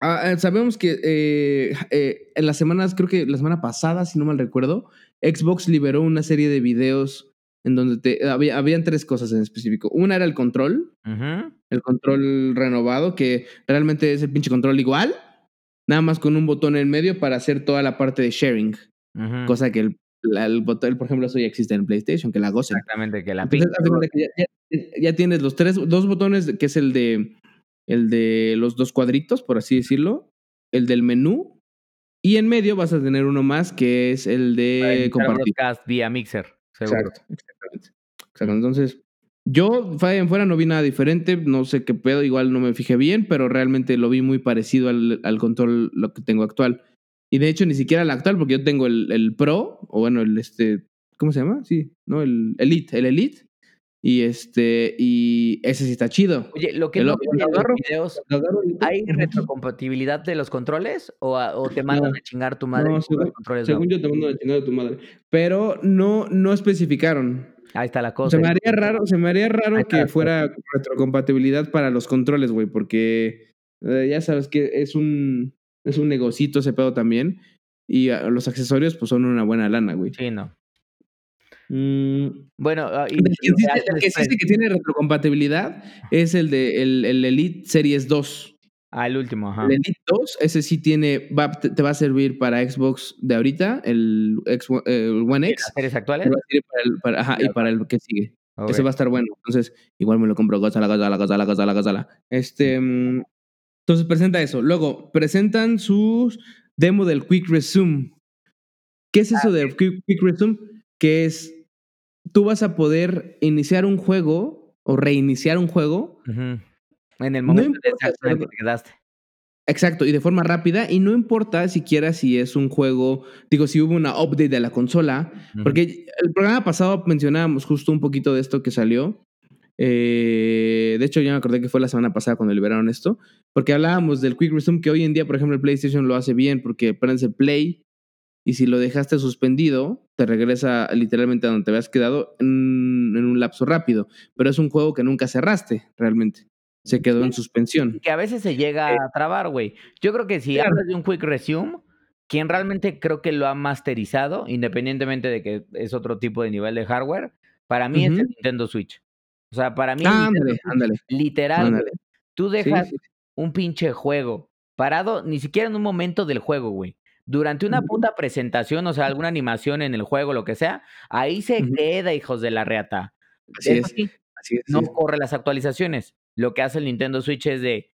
Ah, eh, sabemos que eh, en las semanas, creo que la semana pasada, si no mal recuerdo, Xbox liberó una serie de videos en donde te, había, habían tres cosas en específico. Una era el control, el control renovado, que realmente es el pinche control igual, nada más con un botón en medio para hacer toda la parte de sharing. Cosa que el el botón, por ejemplo, eso ya existe en PlayStation, que la gocen. Exactamente, que la ya, tienes los tres, dos botones, que es el de, el de los dos cuadritos, por así decirlo, el del menú, y en medio vas a tener uno más, que es el de compartir. vía Mixer, Exacto, exactamente. Exacto. Entonces, yo en fuera no vi nada diferente, no sé qué pedo, igual no me fijé bien, pero realmente lo vi muy parecido al, al control lo que tengo actual. Y de hecho, ni siquiera el actual, porque yo tengo el, el Pro, o bueno, el este. ¿Cómo se llama? Sí, ¿no? El Elite. El Elite. Y este, y ese sí está chido. Oye, lo que no en los videos, ¿hay retrocompatibilidad de los controles o, o te mandan a chingar tu madre? No, según, los controles según yo te mandan a chingar a tu madre. Pero no, no especificaron. Ahí está la cosa. Se me haría raro, se me haría raro que fuera retrocompatibilidad para los controles, güey, porque eh, ya sabes que es un es un negocito ese pedo también. Y ah, los accesorios, pues son una buena lana, güey. Sí, no. Mm, bueno, ah, el que sí que tiene retrocompatibilidad es el de el, el, Elite Series 2. Ah, el último, ajá. El Elite 2, ese sí tiene, va, te, va a servir para Xbox de ahorita, el, X, el One X. ¿Las series actuales? Para ajá, y para el que sigue. Ese va a estar bueno. Entonces, igual me lo compro, gozala, gozala, gozala, gozala, gozala. Este, mm, entonces presenta eso. Luego, presentan su demo del Quick Resume. ¿Qué es eso ah, del Quick, Resume? Que es, tú vas a poder iniciar un juego o reiniciar un juego. En el momento en que te quedaste. Exacto, y de forma rápida, y no importa siquiera si es un juego, digo, si hubo una update de la consola, porque el programa pasado mencionábamos justo un poquito de esto que salió, eh, de hecho, ya me acordé que fue la semana pasada cuando liberaron esto, porque hablábamos del Quick Resume, que hoy en día, por ejemplo, el PlayStation lo hace bien porque prendes el Play y si lo dejaste suspendido, te regresa literalmente a donde te habías quedado en, un lapso rápido. Pero es un juego que nunca cerraste realmente. Se quedó en suspensión. Que a veces se llega a trabar, güey. Yo creo que si hablas de un Quick Resume, quien realmente creo que lo ha masterizado, independientemente de que es otro tipo de nivel de hardware, para mí es el Nintendo Switch. O sea, para mí, ándale, ándale, literal, tú dejas un pinche juego parado, ni siquiera en un momento del juego, güey. Durante una puta presentación, o sea, alguna animación en el juego, lo que sea, ahí se queda, hijos de la reata. Así es. Así es. No corre las actualizaciones. Lo que hace el Nintendo Switch es de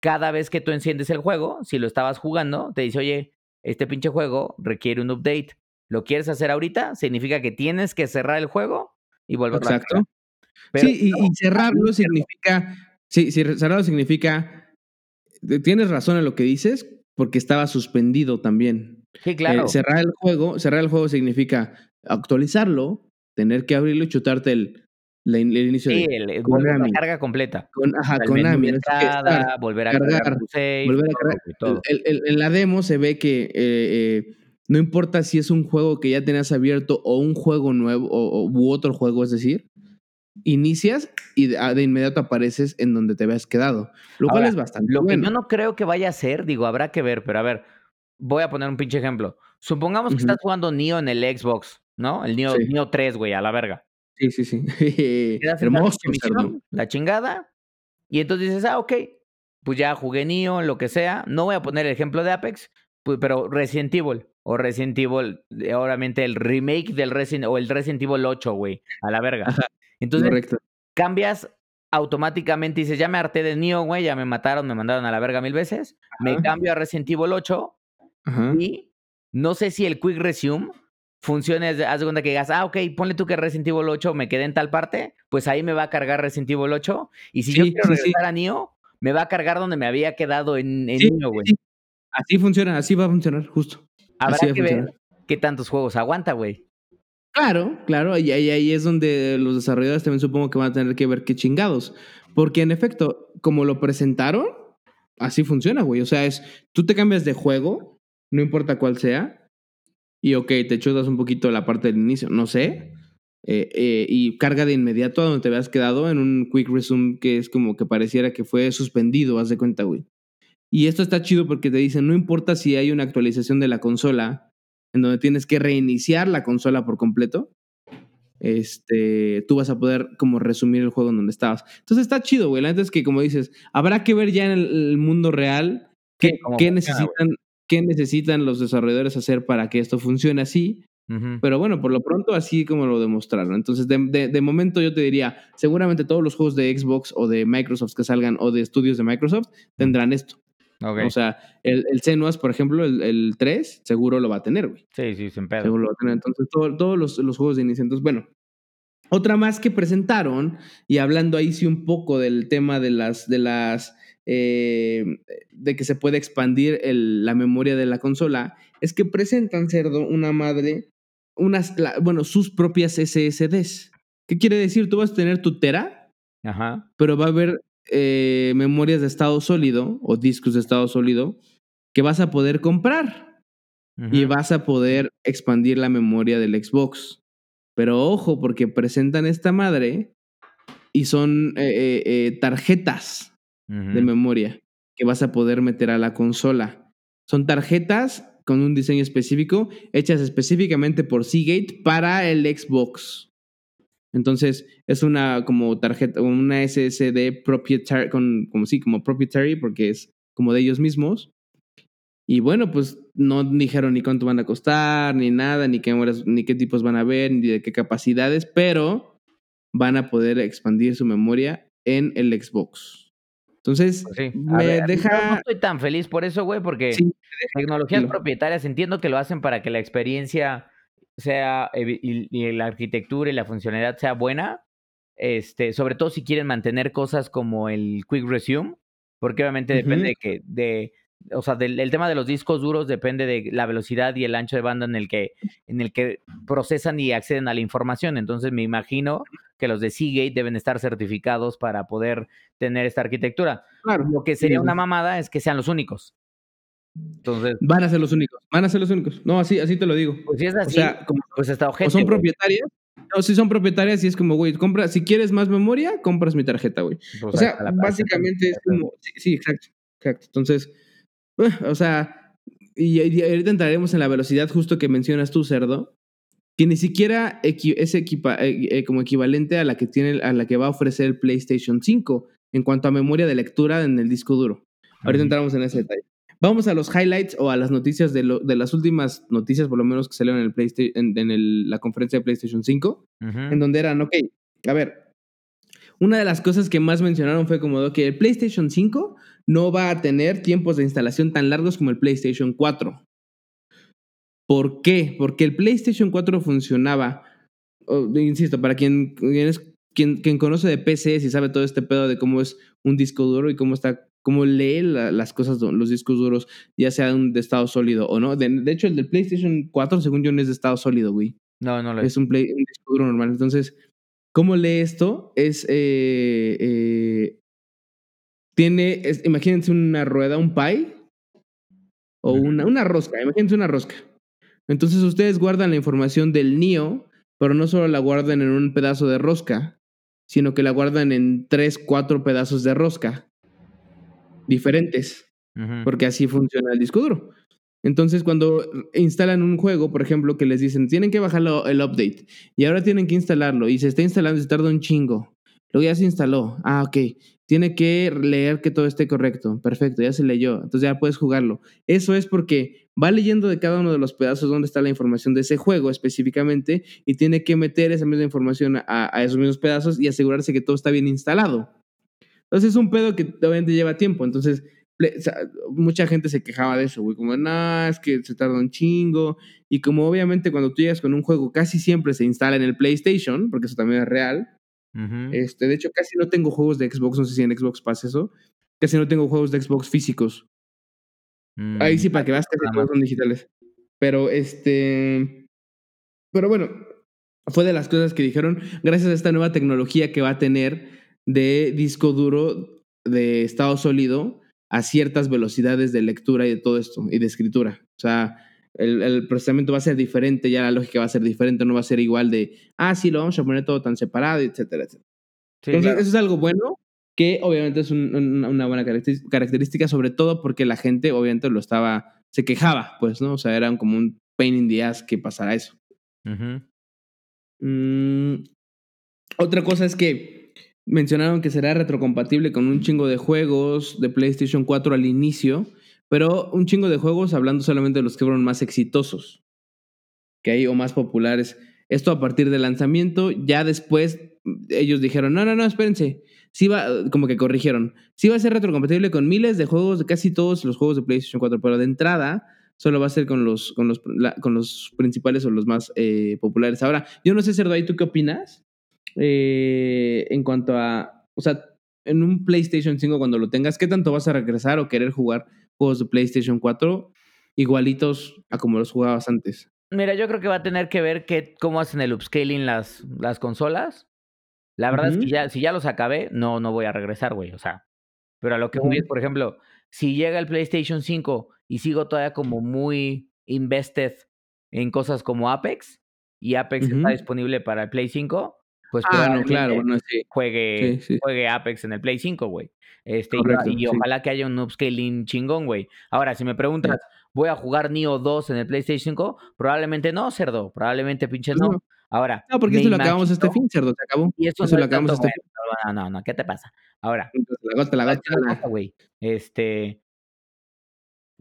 cada vez que tú enciendes el juego, si lo estabas jugando, te dice, oye, este pinche juego requiere un update. ¿Lo quieres hacer ahorita? Significa que tienes que cerrar el juego y volverlo Exacto. a sí, y, y cerrarlo significa. Sí, sí, cerrarlo significa. Tienes razón en lo que dices, porque estaba suspendido también. Sí, claro. Eh, cerrar el juego, cerrar el juego significa actualizarlo, tener que abrirlo y chutarte el, la- el inicio Sí, de el, el- volver a la carga completa. Con, O ajá, sea, el de entrada, estar, volver a cargar, cargar tu save, volver a cargar. todo. El- el- en la demo se ve que eh, eh, no importa si es un juego que ya tenías abierto o un juego nuevo o, o- u otro juego, es decir, inicias y de, ah, de inmediato apareces en donde te habías quedado, lo cual Ahora, es bastante Lo que yo no creo que vaya a ser, digo, habrá que ver, pero a ver, voy a poner un pinche ejemplo. Supongamos que estás jugando Neo en el Xbox, ¿no? El Neo, Sí. Neo 3, güey, a la verga. Sí, sí, sí. Hermoso, misión, la chingada, y entonces dices, ah, ok, pues ya jugué Neo, lo que sea. No voy a poner el ejemplo de Apex, pues, pero Resident Evil, o Resident Evil, eh, obviamente el remake del Resident, o el Resident Evil 8, güey, a la verga. Ajá, Entonces, Correcto. cambias automáticamente y dices, ya me harté de Neo, güey, ya me mataron, me mandaron a la verga mil veces. Me cambio a Resident Evil 8 Ajá. y no sé si el Quick Resume funcione, haz de cuenta que digas, ah, ok, ponle tú que Resident Evil 8 me quedé en tal parte, pues ahí me va a cargar Resident Evil 8 y si yo quiero sí, a Neo, me va a cargar donde me había quedado en, en Neo, güey. sí. Así funciona, así va a funcionar, justo. Habrá así que ver qué tantos juegos aguanta, güey. Claro, claro, y ahí, es donde los desarrolladores también supongo que van a tener que ver qué chingados. Porque en efecto, como lo presentaron, así funciona, güey. O sea, es, tú te cambias de juego, no importa cuál sea, y ok, te chutas un poquito la parte del inicio, no sé, eh, eh, y carga de inmediato a donde te habías quedado en un quick resume que es como que pareciera que fue suspendido, haz de cuenta, güey. Y esto está chido porque te dicen, no importa si hay una actualización de la consola en donde tienes que reiniciar la consola por completo, este, tú vas a poder como resumir el juego en donde estabas. Entonces está chido, güey. La neta es que, como dices, habrá que ver ya en el, el mundo real qué, Sí, necesitan, qué necesitan los desarrolladores hacer para que esto funcione así. Pero bueno, por lo pronto así como lo demostraron. Entonces, de, de- de momento yo te diría, seguramente todos los juegos de Xbox o de Microsoft que salgan o de estudios de Microsoft tendrán esto. O sea, el, el Senuas, por ejemplo, el, el 3, seguro lo va a tener, güey. sí, sí, sin pedo. Seguro lo va a tener. Entonces, todo- todos los, los juegos de inicio. Entonces, bueno. Otra más que presentaron, y hablando ahí sí un poco del tema de las, de las, eh, de que se puede expandir el- la memoria de la consola, es que presentan, cerdo, una madre, unas, la- bueno, sus propias SSDs. ¿Qué quiere decir? Tú vas a tener tu Tera, Ajá. pero va a haber eh, memorias de estado sólido o discos de estado sólido que vas a poder comprar y vas a poder expandir la memoria del Xbox. Pero ojo, porque presentan esta madre y son eh, eh, tarjetas de memoria que vas a poder meter a la consola. Son tarjetas con un diseño específico, hechas específicamente por Seagate para el Xbox. Entonces, es una como tarjeta, una SSD proprietary, con, como sí, como proprietary, porque es como de ellos mismos. Y bueno, pues no dijeron ni cuánto van a costar, ni nada, ni qué, ni qué tipos van a ver, ni de qué capacidades, pero van a poder expandir su memoria en el Xbox. Entonces, Pues sí. Me ver, yo no deja... estoy tan feliz por eso, güey, porque Sí, tecnologías propietarias entiendo que lo hacen para que la experiencia sea y, y la arquitectura y la funcionalidad sea buena. Este, sobre todo si quieren mantener cosas como el Quick Resume, porque obviamente depende de que de o sea, del el tema de los discos duros depende de la velocidad y el ancho de banda en el que en el que procesan y acceden a la información. Entonces, me imagino que los de Seagate deben estar certificados para poder tener esta arquitectura. claro. Lo que sería Sí, una mamada es que sean los únicos. Entonces, Van a ser los únicos, van a ser los únicos. No, así, así te lo digo. pues si es O así, sea, como pues está o ojete, son güey. propietarias, no, si son propietarias y es como, güey, compra, si quieres más memoria, compras mi tarjeta, güey. Pues O sea, básicamente es como, sí, sí, exacto, exacto. Entonces, eh, o sea, y, y ahorita entraremos en la velocidad justo que mencionas tú, cerdo, que ni siquiera equi- es equipa- eh, eh, como equivalente a la que tiene, a la que va a ofrecer el PlayStation 5 en cuanto a memoria de lectura en el disco duro. Ahorita entramos en ese detalle. Vamos a los highlights o a las noticias de, lo- de las últimas noticias, por lo menos que salieron en, el en, en el- la conferencia de PlayStation 5 Ujú. en donde eran, ok, a ver, una de las cosas que más mencionaron fue como que el PlayStation 5 no va a tener tiempos de instalación tan largos como el PlayStation 4. ¿Por qué? Porque el PlayStation 4 funcionaba insisto, para quien, quien, quien, conoce de PCs y sabe todo este pedo de cómo es un disco duro y cómo está, cómo lee las cosas, los discos duros, ya sea de estado sólido o no. De, hecho, el del PlayStation 4, según yo, no es de estado sólido, güey. No, no lo es. un, play, un disco duro normal. Entonces, ¿cómo lee esto? Es. Eh, eh, tiene. imagínense una rueda, un pie. O una, una rosca. Imagínense una rosca. Entonces, ustedes guardan la información del NIO, pero no solo la guardan en un pedazo de rosca, sino que la guardan en tres, cuatro pedazos de rosca diferentes. Porque así funciona el disco duro. Entonces, cuando instalan un juego, por ejemplo, que les dicen, tienen que bajarlo el update, y ahora tienen que instalarlo, y se está instalando y se tarda un chingo. Luego ya se instaló. Ah, ok. Tiene que leer que todo esté correcto. Perfecto, ya se leyó. Entonces ya puedes jugarlo. Eso es porque va leyendo de cada uno de los pedazos donde está la información de ese juego específicamente y tiene que meter esa misma información a, a esos mismos pedazos y asegurarse que todo está bien instalado. Entonces es un pedo que obviamente lleva tiempo. Entonces, mucha gente se quejaba de eso, güey, como, no, es que se tarda un chingo. Y como obviamente cuando tú llegas con un juego casi siempre se instala en el PlayStation, porque eso también es real. este, de hecho, casi no tengo juegos de Xbox, no sé si en Xbox pasa eso. Casi no tengo juegos de Xbox físicos. Ahí sí, para que veas que todos son digitales. Pero este. Pero bueno, fue de las cosas que dijeron, gracias a esta nueva tecnología que va a tener de disco duro de estado sólido a ciertas velocidades de lectura y de todo esto, y de escritura. O sea, el, procesamiento va a ser diferente, ya la lógica va a ser diferente, no va a ser igual de, ah, sí, lo vamos a poner todo tan separado, etcétera, etcétera. Entonces, eso es algo bueno, que obviamente es una buena característica, sobre todo porque la gente obviamente lo estaba, se quejaba, pues, ¿no? O sea, era como un pain in the ass que pasara eso. Mm, otra cosa es que Mencionaron que será retrocompatible con un chingo de juegos de PlayStation 4 al inicio, pero un chingo de juegos hablando solamente de los que fueron más exitosos que hay o más populares. Esto a partir del lanzamiento, ya después ellos dijeron, no, no, no, espérense. Sí va, como que corrigieron. Sí va a ser retrocompatible con miles de juegos, de casi todos los juegos de PlayStation 4, pero de entrada solo va a ser con los, con los, con los principales o los más eh, populares. Ahora, yo no sé, Cerdo, ¿tú qué opinas? Eh, en cuanto a, o sea, en un PlayStation 5 cuando lo tengas, ¿qué tanto vas a regresar o querer jugar juegos de PlayStation 4 igualitos a como los jugabas antes? Mira, yo creo que va a tener que ver que, cómo hacen el upscaling las, las consolas. La verdad es que ya, si ya los acabé, no, no voy a regresar, güey. O sea, pero a lo que voy es, por ejemplo, si llega el PlayStation 5 y sigo todavía como muy invested en cosas como Apex, y Apex está disponible para el Play 5, pues ah, claro, bueno, juegue, juegue Apex en el Play 5, güey. Este, y, ojalá que haya un upscaling chingón, güey. Ahora, si me preguntas, ¿voy a jugar Neo 2 en el PlayStation 5? Probablemente no, cerdo. Probablemente pinche pues no. Ahora. No, porque eso lo acabamos este fin, cerdo, se acabó. Y eso, lo acabamos este fin. No, no, no, ¿qué te pasa? Ahora. La la gota, güey. Este.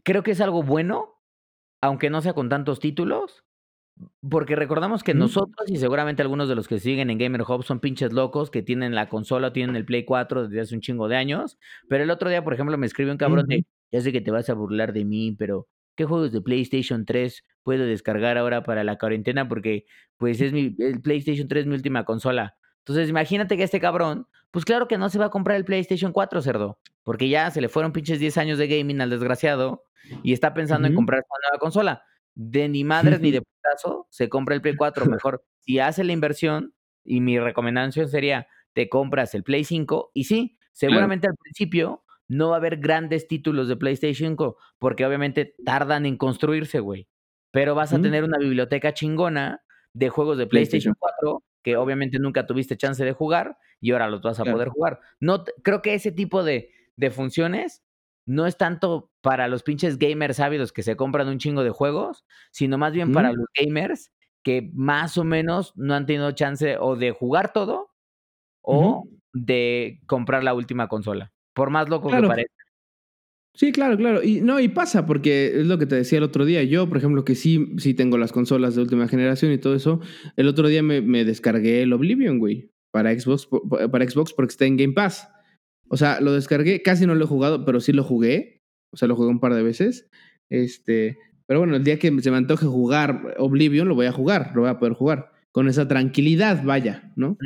Creo que es algo bueno, aunque no sea con tantos títulos, porque recordamos que nosotros y seguramente algunos de los que siguen en Gamer Hub son pinches locos que tienen la consola, tienen el Play 4 desde hace un chingo de años. Pero el otro día, por ejemplo, me escribió un cabrón de, ya sé que te vas a burlar de mí, pero ¿qué juegos de PlayStation 3 puedo descargar ahora para la cuarentena? Porque pues es mi, el PlayStation 3 mi última consola. Entonces imagínate que este cabrón, pues claro que no se va a comprar el PlayStation 4, cerdo. Porque ya se le fueron pinches 10 años de gaming al desgraciado y está pensando en comprar una nueva consola de ni madres ni de putazo se compra el Play 4. Mejor, si hace la inversión, y mi recomendación sería, te compras el Play 5, y sí, seguramente al principio no va a haber grandes títulos de PlayStation 5, porque obviamente tardan en construirse, güey. Pero vas a tener una biblioteca chingona de juegos de PlayStation, 4 que obviamente nunca tuviste chance de jugar y ahora los vas a poder jugar. No, creo que ese tipo de, de funciones no es tanto para los pinches gamers ávidos que se compran un chingo de juegos, sino más bien para los gamers que más o menos no han tenido chance o de jugar todo o de comprar la última consola, por más loco que parezca. Sí, claro, claro. Y no, y pasa, porque es lo que te decía el otro día. Yo, por ejemplo, que sí, sí tengo las consolas de última generación y todo eso, el otro día me, me descargué el Oblivion, güey, para Xbox, para Xbox porque está en Game Pass. O sea, lo descargué, casi no lo he jugado, pero sí lo jugué. O sea, lo jugué un par de veces. Este, pero bueno, el día que se me antoje jugar Oblivion, lo voy a jugar, lo voy a poder jugar. con esa tranquilidad, vaya, ¿no?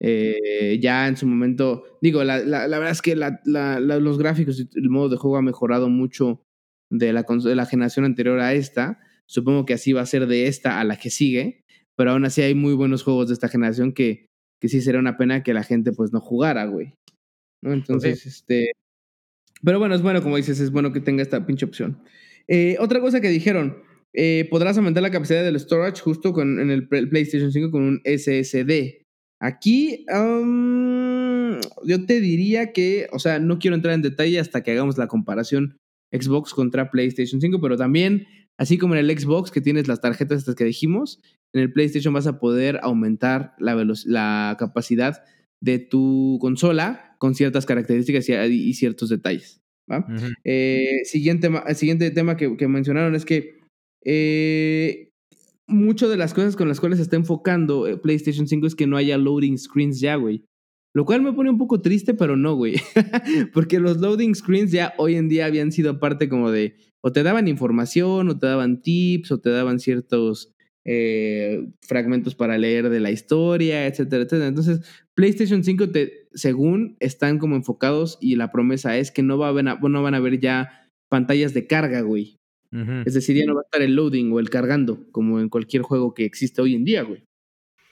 Eh, ya en su momento, digo, la, la, la verdad es que los gráficos y el modo de juego ha mejorado mucho de la, de la generación anterior a esta. Supongo que así va a ser de esta a la que sigue, pero aún así hay muy buenos juegos de esta generación que, que sí sería una pena que la gente pues no jugara, güey. ¿No? Entonces, este... Pero bueno, es bueno, como dices, es bueno que tenga esta pinche opción. Eh, otra cosa que dijeron, eh, podrás aumentar la capacidad del storage justo con, en el PlayStation 5 con un SSD. Aquí yo te diría que, o sea, no quiero entrar en detalle hasta que hagamos la comparación Xbox contra PlayStation 5, pero también, así como en el Xbox que tienes las tarjetas estas que dijimos, en el PlayStation vas a poder aumentar la, la capacidad de tu consola con ciertas características y, ciertos detalles. Eh, siguiente, el siguiente tema que, que mencionaron es que eh, muchas de las cosas con las cuales se está enfocando eh, PlayStation 5 es que no haya loading screens ya, güey. Lo cual me pone un poco triste, pero no, güey. Porque los loading screens ya hoy en día habían sido parte como de, o te daban información, o te daban tips, o te daban ciertos eh, fragmentos para leer de la historia, etcétera, etcétera. Entonces, PlayStation 5, te, según están como enfocados, y la promesa es que no, va a no van a haber ya pantallas de carga, güey. Es decir, ya no va a estar el loading o el cargando, como en cualquier juego que existe hoy en día, güey.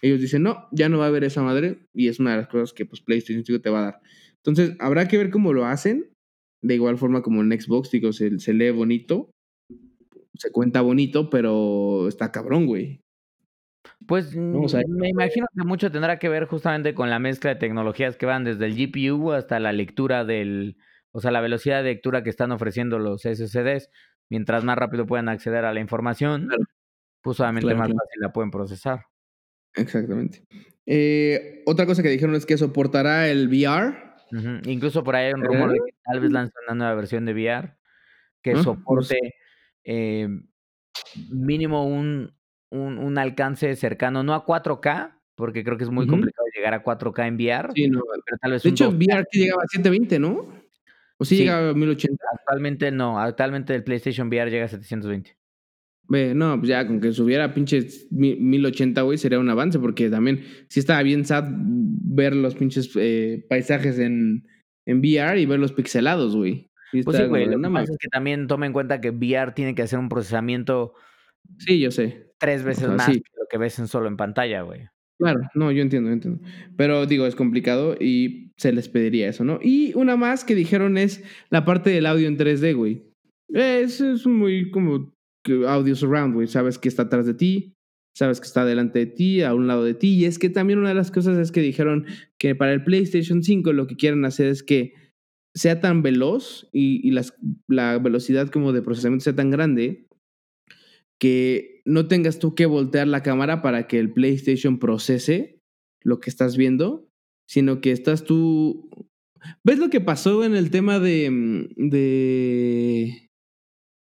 Ellos dicen, no, ya no va a haber esa madre, y es una de las cosas que pues PlayStation 5 te va a dar. Entonces, habrá que ver cómo lo hacen. De igual forma como en Xbox, digo, se, lee bonito, se cuenta bonito, pero está cabrón, güey. Pues me imagino que mucho tendrá que ver justamente con la mezcla de tecnologías que van desde el GPU hasta la lectura del, o sea, la velocidad de lectura que están ofreciendo los SSDs mientras más rápido puedan acceder a la información, pues obviamente más fácil la pueden procesar. Exactamente. Eh, otra cosa que dijeron es que soportará el VR. Incluso por ahí hay un rumor de que tal vez lanzan una nueva versión de VR que ah, soporte eh, mínimo un, un, alcance cercano, no a 4K, porque creo que es muy complicado llegar a 4K en VR. Sí, no, pero tal vez de hecho, VR que llegaba a 720, ¿no? ¿O sí, llega a 1080? Actualmente no, actualmente el PlayStation VR llega a 720. no, pues ya con que subiera pinches 1080, güey, sería un avance, porque también sí estaba bien sad ver los pinches eh, paisajes en, en VR y verlos pixelados, güey. pues sí, güey, lo que pasa es que también toma en cuenta que VR tiene que hacer un procesamiento... Sí, yo sé. Tres veces más que lo que ves en solo en pantalla, güey. Claro, no, yo entiendo, yo entiendo. Pero digo, es complicado y se les pediría eso, ¿no? Y una más que dijeron es la parte del audio en 3D, güey. Es, es muy como audio surround, güey. Sabes que está atrás de ti, sabes que está delante de ti, a un lado de ti. Y es que también una de las cosas es que dijeron que para el PlayStation 5 lo que quieren hacer es que sea tan veloz y, y las, la velocidad como de procesamiento sea tan grande que no tengas tú que voltear la cámara para que el PlayStation procese lo que estás viendo, sino que estás tú... ¿Ves lo que pasó en el tema de... Mm, de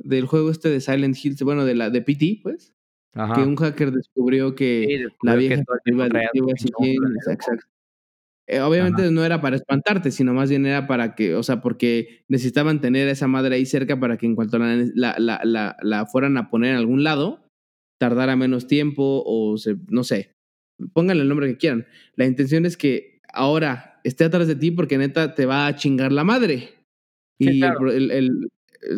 del juego este de Silent Hill, bueno, de la de PT, pues? Que un hacker descubrió que la vieja iba, iba exacto. Eh, obviamente no era para espantarte, sino más bien era para que, o sea, porque necesitaban tener a esa madre ahí cerca para que en cuanto la, la, la, la fueran a poner en algún lado, tardara menos tiempo o se, no sé, pónganle el nombre que quieran. La intención es que ahora esté atrás de ti porque neta te va a chingar la madre. y el, el,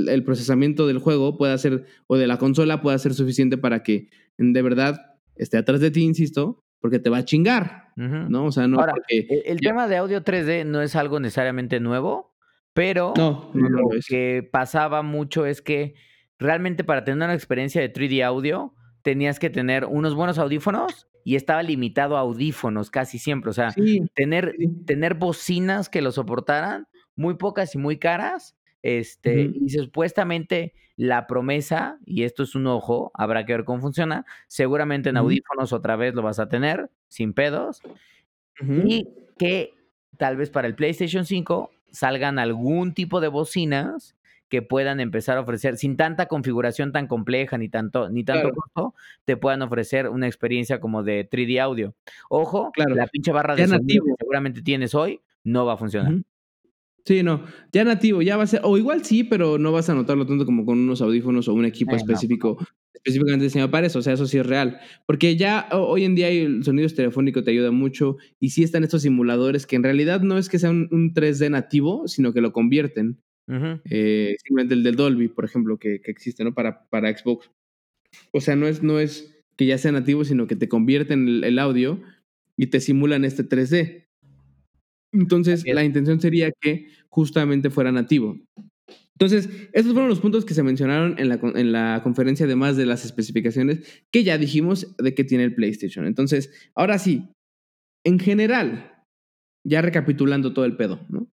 el, procesamiento del juego pueda ser, o de la consola pueda ser suficiente para que de verdad esté atrás de ti, insisto, porque te va a chingar, ¿no? O sea, no porque, e, El, tema de audio 3D no es algo necesariamente nuevo, pero lo, que pasaba mucho es que realmente para tener una experiencia de 3D audio tenías que tener unos buenos audífonos y estaba limitado a audífonos casi siempre, o sea, tener, tener bocinas que lo soportaran, muy pocas y muy caras, este, y supuestamente la promesa, y esto es un ojo, habrá que ver cómo funciona, seguramente en audífonos otra vez lo vas a tener, sin pedos, y que tal vez para el PlayStation 5 salgan algún tipo de bocinas que puedan empezar a ofrecer, sin tanta configuración tan compleja ni tanto, ni tanto costo, te puedan ofrecer una experiencia como de 3D audio. Ojo, la pinche barra de sonido que seguramente tienes hoy no va a funcionar. Sí, no. Ya nativo, ya va a ser. O igual sí, pero no vas a notarlo tanto como con unos audífonos o un equipo específico específicamente diseñado para eso, o sea, eso sí es real. Porque ya hoy en día el sonido estereofónico te ayuda mucho y sí están estos simuladores que en realidad no es que sea un, 3D nativo, sino que lo convierten. Eh, simplemente el del Dolby, por ejemplo, que, existe, ¿no? Para, para Xbox. O sea, no es, no es que ya sea nativo, sino que te convierten el, el audio y te simulan este 3D. Entonces, la intención sería que justamente fuera nativo. Entonces, esos fueron los puntos que se mencionaron en la, en la conferencia, además de las especificaciones que ya dijimos de que tiene el PlayStation. Entonces, ahora sí, en general, ya recapitulando todo el pedo, ¿no?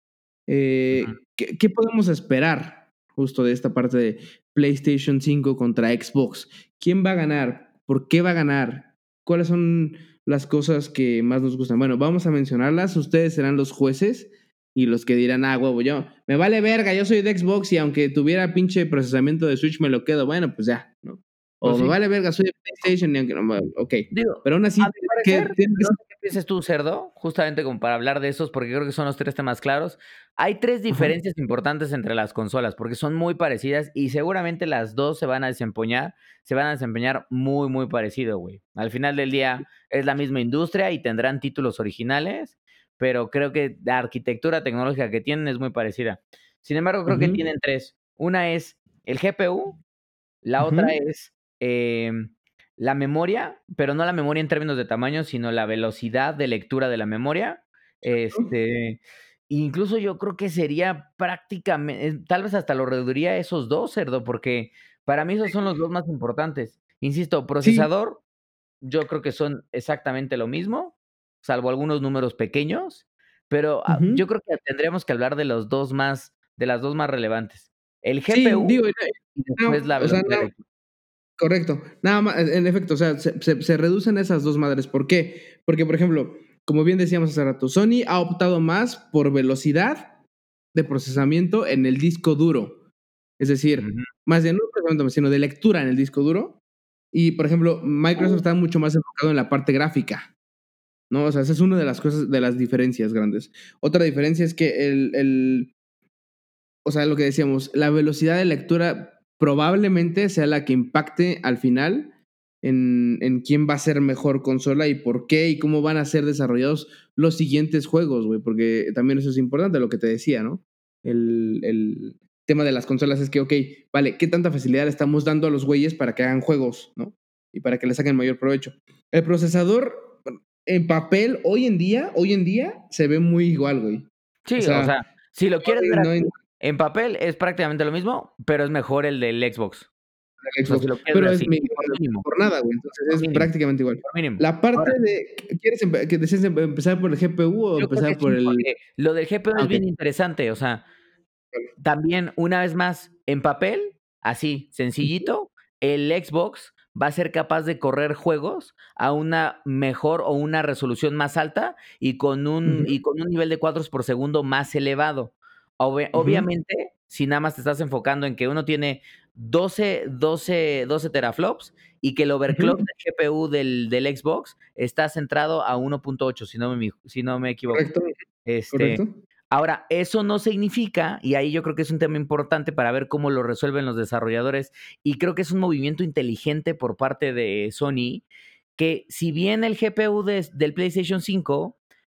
Eh, ¿qué, podemos esperar justo de esta parte de PlayStation 5 contra Xbox? ¿Quién va a ganar? ¿Por qué va a ganar? ¿Cuáles son las cosas que más nos gustan? Bueno, vamos a mencionarlas. Ustedes serán los jueces y los que dirán, ah, huevo, yo, me vale verga, yo soy de Xbox y aunque tuviera pinche procesamiento de Switch me lo quedo, bueno, pues ya, ¿no? O pues me vale verga, soy de PlayStation y aunque no, ok. pero aún así, ¿qué, piensas tú, Cerdo? Justamente como para hablar de esos, porque creo que son los tres temas claros. Hay tres diferencias importantes entre las consolas, porque son muy parecidas y seguramente las dos se van a desempeñar, se van a desempeñar muy, muy parecido, güey. Al final del día es la misma industria y tendrán títulos originales pero creo que la arquitectura tecnológica que tienen es muy parecida. Sin embargo, creo que tienen tres. Una es el GPU, la otra es em, la memoria, pero no la memoria en términos de tamaño, sino la velocidad de lectura de la memoria. Este, incluso yo creo que sería prácticamente, tal vez hasta lo reduciría esos dos, cerdo, porque para mí esos son los dos más importantes. Insisto, procesador, yo creo que son exactamente lo mismo salvo algunos números pequeños, pero ah, yo creo que tendríamos que hablar de los dos más, de las dos más relevantes. El GPU y después la velocidad. Correcto. Nada más, en efecto, o sea, se, reducen esas dos madres. ¿Por qué? Porque, por ejemplo, como bien decíamos hace rato, Sony ha optado más por velocidad de procesamiento en el disco duro. Es decir, más de no procesamiento, sino de lectura en el disco duro. Y, por ejemplo, Microsoft oh. está mucho más enfocado en la parte gráfica. ¿no? O sea, esa es una de las cosas, de las diferencias grandes. Otra diferencia es que el, el, o sea, lo que decíamos, la velocidad de lectura probablemente sea la que impacte al final en, en quién va a ser mejor consola y por qué y cómo van a ser desarrollados los siguientes juegos, güey, porque también eso es importante, lo que te decía, ¿no? El, el tema de las consolas es que, ok, vale, ¿qué tanta facilidad le estamos dando a los güeyes para que hagan juegos, ¿no? Y para que le saquen mayor provecho. El procesador en papel, hoy en día, hoy en día, se ve muy igual, güey. Sí, o sea, si lo quieres ver en papel es prácticamente lo mismo, pero es mejor el del Xbox. pero es por nada, güey. Entonces es prácticamente igual. La parte de. ¿Quieres que desees empezar por el GPU o empezar por el.? Lo del GPU es bien interesante. O sea, también, una vez más, en papel, así, sencillito, el Xbox va a ser capaz de correr juegos a una mejor o una resolución más alta y con un, y con un nivel de cuadros por segundo más elevado. Obviamente, si nada más te estás enfocando en que uno tiene 12, 12, 12 teraflops y que el overclock del GPU del, del, Xbox está centrado a 1.8, si, no me, si no me equivoco. Correcto. Este, Ahora, eso no significa, y ahí yo creo que es un tema importante para ver cómo lo resuelven los desarrolladores, y creo que es un movimiento inteligente por parte de Sony, que si bien el GPU del PlayStation 5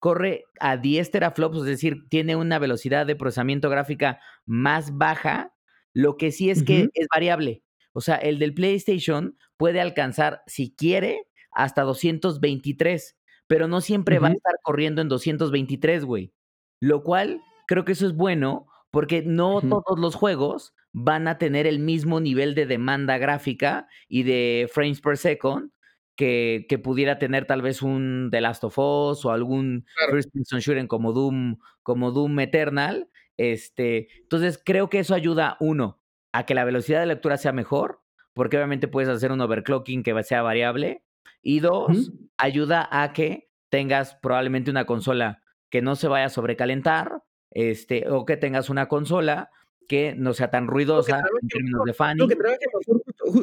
corre a 10 teraflops, es decir, tiene una velocidad de procesamiento gráfica más baja, lo que sí es que es variable. O sea, el del PlayStation puede alcanzar, si quiere, hasta 223, pero no siempre va a estar corriendo en 223, güey. Lo cual creo que eso es bueno porque no todos los juegos van a tener el mismo nivel de demanda gráfica y de frames per second que, que pudiera tener tal vez un The Last of Us o algún first person como Doom, como Doom Eternal. Este, entonces creo que eso ayuda, uno, a que la velocidad de lectura sea mejor, porque obviamente puedes hacer un overclocking que sea variable. Y dos, ayuda a que tengas probablemente una consola que no se vaya a sobrecalentar, este, o que tengas una consola que no sea tan ruidosa en términos de fan.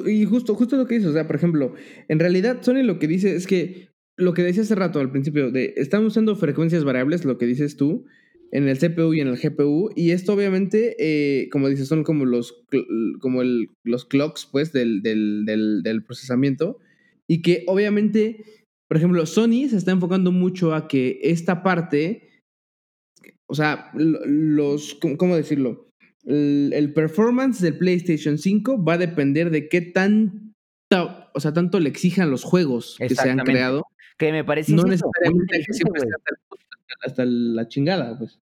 y justo, justo lo que dices, o sea, por ejemplo, en realidad Sony lo que dice es que lo que decía hace rato al principio, de estamos usando frecuencias variables, lo que dices tú, en el CPU y en el GPU. Y esto obviamente, eh, como dices, son como los, como los clocks pues, del, del, procesamiento. Y que obviamente, por ejemplo, Sony se está enfocando mucho a que esta parte, o sea, los, ¿cómo decirlo? El, performance del PlayStation 5 va a depender de qué tan o sea, tanto le exijan los juegos que se han creado. Que me parece no necesariamente que siempre hasta la chingada, pues.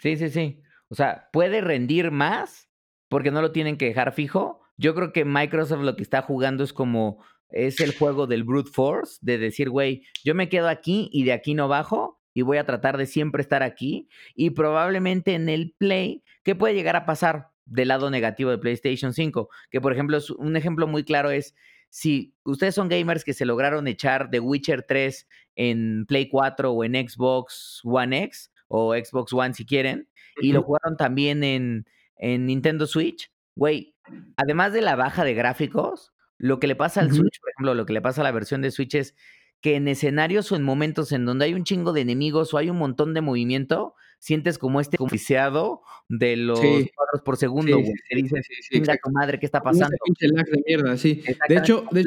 Sí, sí, sí. O sea, puede rendir más porque no lo tienen que dejar fijo. Yo creo que Microsoft lo que está jugando es como es el juego del brute force, de decir, güey, yo me quedo aquí y de aquí no bajo y voy a tratar de siempre estar aquí. Y probablemente en el play, ¿qué puede llegar a pasar del lado negativo de PlayStation 5? Que por ejemplo, un ejemplo muy claro es si ustedes son gamers que se lograron echar The Witcher 3 en Play 4 o en Xbox One X o Xbox One si quieren, y lo jugaron también en, en Nintendo Switch, güey, además de la baja de gráficos, lo que le pasa al Switch, por ejemplo, lo que le pasa a la versión de Switch es que en escenarios o en momentos en donde hay un chingo de enemigos o hay un montón de movimiento, sientes como este confiseado de los cuadros por segundo, güey. Sí, sí, dices, sí, madre, ¿qué está pasando? pinche lag de mierda, sí. De hecho, de